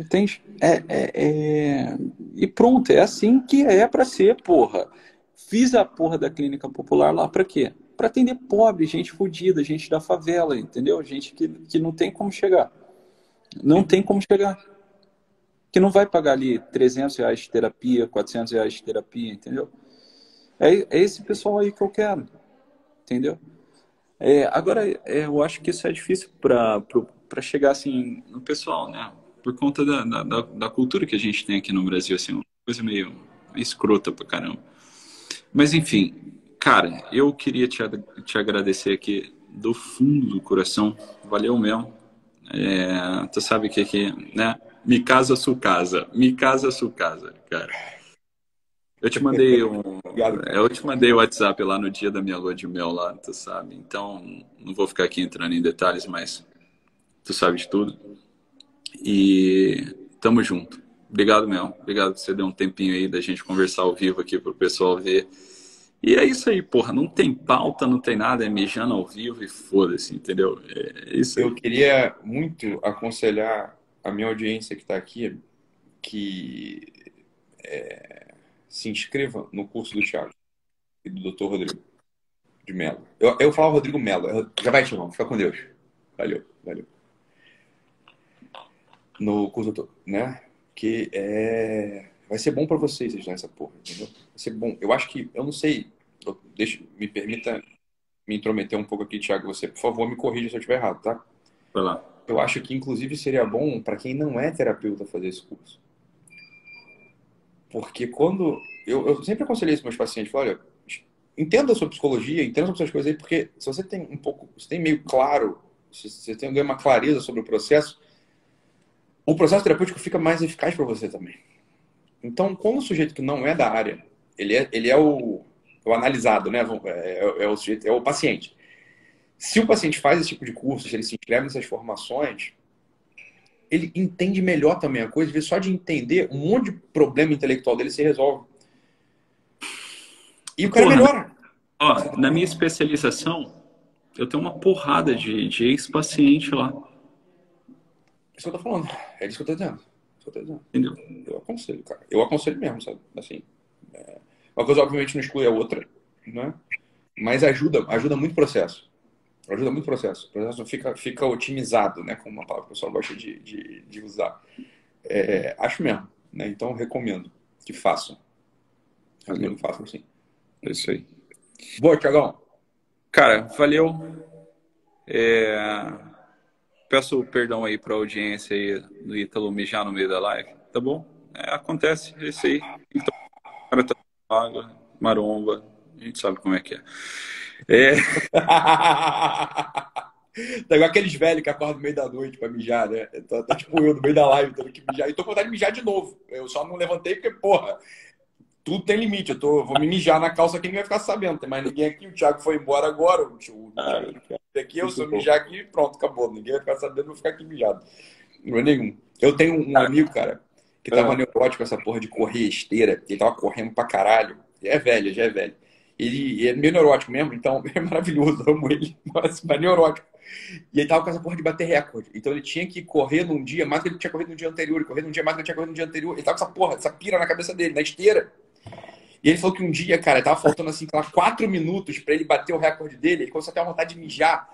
Entende? É, é, é, E pronto, é assim que é para ser, porra. Fiz a porra da clínica popular lá para quê? Para atender pobre, gente fodida, gente da favela, entendeu? Gente que, que não tem como chegar. Não tem como chegar. Que não vai pagar ali 300 reais de terapia, 400 reais de terapia, entendeu? É, é esse pessoal aí que eu quero, entendeu? É, agora, é, eu acho que isso é difícil para chegar assim no pessoal, né? Por conta da, da, da, cultura que a gente tem aqui no Brasil, assim, uma coisa meio escrota pra caramba. Mas enfim, cara, eu queria te, te agradecer aqui do fundo do coração. Valeu mesmo. É, tu sabe que aqui, né? Me casa sua casa. Me casa sua casa, cara. Eu te mandei um. eu te mandei o WhatsApp lá no dia da minha lua de mel lá, tu sabe? Então, não vou ficar aqui entrando em detalhes, mas tu sabe de tudo. E tamo junto. Obrigado mesmo. Obrigado por você dar um tempinho aí da gente conversar ao vivo aqui pro pessoal ver. E é isso aí, porra. Não tem pauta, não tem nada, é mijando ao vivo e foda-se, entendeu? É isso aí. Eu queria muito aconselhar a minha audiência que está aqui que é, se inscreva no curso do Thiago e do Dr. Rodrigo de Mello. Eu, eu falo Rodrigo Mello. Já vai, Timão. Fica com Deus. Valeu, valeu. No curso do né? Que é vai ser bom para vocês estudar essa porra, entendeu? Vai ser bom. Eu acho que, eu não sei, eu, deixa, me permita me intrometer um pouco aqui, Thiago, você, por favor, me corrija se eu estiver errado, tá? Vai lá. Eu acho que, inclusive, seria bom para quem não é terapeuta fazer esse curso. Porque quando. Eu, eu sempre aconselhei isso para meus pacientes: olha, entenda sua psicologia, entenda sobre essas coisas aí, porque se você tem um pouco. Você tem meio claro, se você tem uma clareza sobre o processo, o processo terapêutico fica mais eficaz para você também. Então, quando o sujeito que não é da área, ele é, ele é o, o analisado, né? É, é, é, o sujeito, é o paciente. Se o paciente faz esse tipo de curso, se ele se inscreve nessas formações, ele entende melhor também a coisa, só de entender um monte de problema intelectual dele se resolve. E o cara Porra, melhora. Ó, na minha especialização, eu tenho uma porrada de, de ex-paciente lá. Isso que eu tô falando. É isso que eu tô dizendo. Entendeu? Eu aconselho, cara. Eu aconselho mesmo, sabe? Assim, é... Uma coisa, obviamente, não exclui a outra, né? Mas ajuda, ajuda muito o processo. Ajuda muito o processo. O processo fica, fica otimizado, né? Como uma palavra que o pessoal gosta de, de, de usar. É, acho mesmo, né? Então, recomendo que façam. Recomendo que façam, sim. É isso aí. Boa, Tiagão. Cara, valeu. É peço perdão aí para a audiência aí do Ítalo mijar no meio da live, tá bom? É, acontece, é isso aí. Então, cara tá água, maromba, a gente sabe como é que é. É... tá igual aqueles velhos que acordam no meio da noite para mijar, né? Tá, tá, tipo eu no meio da live tendo que mijar. E tô com vontade de mijar de novo. Eu só não levantei porque, porra, tudo tem limite. Eu tô, vou me mijar na calça aqui, ninguém vai ficar sabendo. Tem mais ninguém aqui. O Thiago foi embora agora. O, tio, ah, aqui, eu sou mijar aqui e pronto, acabou. Ninguém vai ficar sabendo, eu vou ficar aqui mijado. Não é nenhum. Eu tenho um amigo, cara, que tava ah. neurótico com essa porra de correr esteira. Ele tava correndo pra caralho. É velho, já é velho. Ele, é meio neurótico mesmo, então é maravilhoso, amo ele. Mas, mas neurótico. E ele tava com essa porra de bater recorde. Então ele tinha que correr num dia mais do que ele tinha corrido no dia anterior, correr num dia mais do que ele tinha corrido no dia anterior. Ele tava com essa porra, essa pira na cabeça dele, na esteira. E ele falou que um dia, cara, tava faltando assim, lá, quatro minutos para ele bater o recorde dele. Ele começou a ter uma vontade de mijar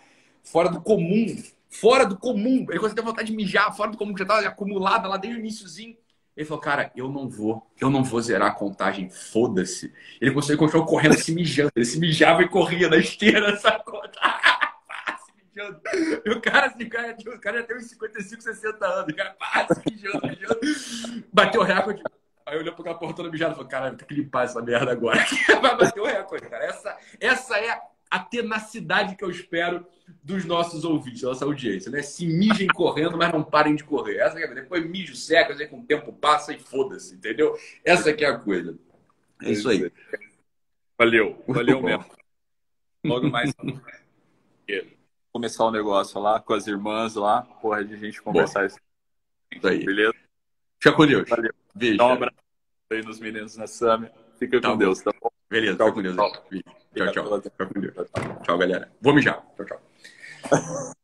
fora do comum. Fora do comum. Ele começou a ter vontade de mijar fora do comum, que já tava acumulada lá desde o iníciozinho. Ele falou, cara, eu não vou, eu não vou zerar a contagem, foda-se. Ele conseguiu continuar correndo, se mijando. Ele se mijava e corria na esteira, sacou? se mijando. E o cara, assim, o cara, o cara já tem uns 55, 60 anos. O cara pá, se mijando, mijando. Bateu o recorde. Aí olhou pra aquela porra toda mijada e falou, cara, tem que limpar essa merda agora. Vai bater o recorde, cara. Essa, essa é a tenacidade que eu espero dos nossos ouvintes, da nossa audiência, né? Se mijem correndo, mas não parem de correr. Essa é a Depois mijo seca, aí com o tempo passa e foda-se, entendeu? Essa que é a coisa. É isso aí. Valeu, valeu mesmo. Logo mais começar o negócio lá com as irmãs lá, porra, de gente conversar isso. Isso aí. Beleza? Fica com Deus. Valeu. Beijo. Dá um abraço aí nos meninos na Sami. Fica tá com Deus, tá bom? Beleza, tchau com Deus. Tchau, tchau. Tchau, tchau. Tchau, galera. Vou mijar. Tchau, tchau.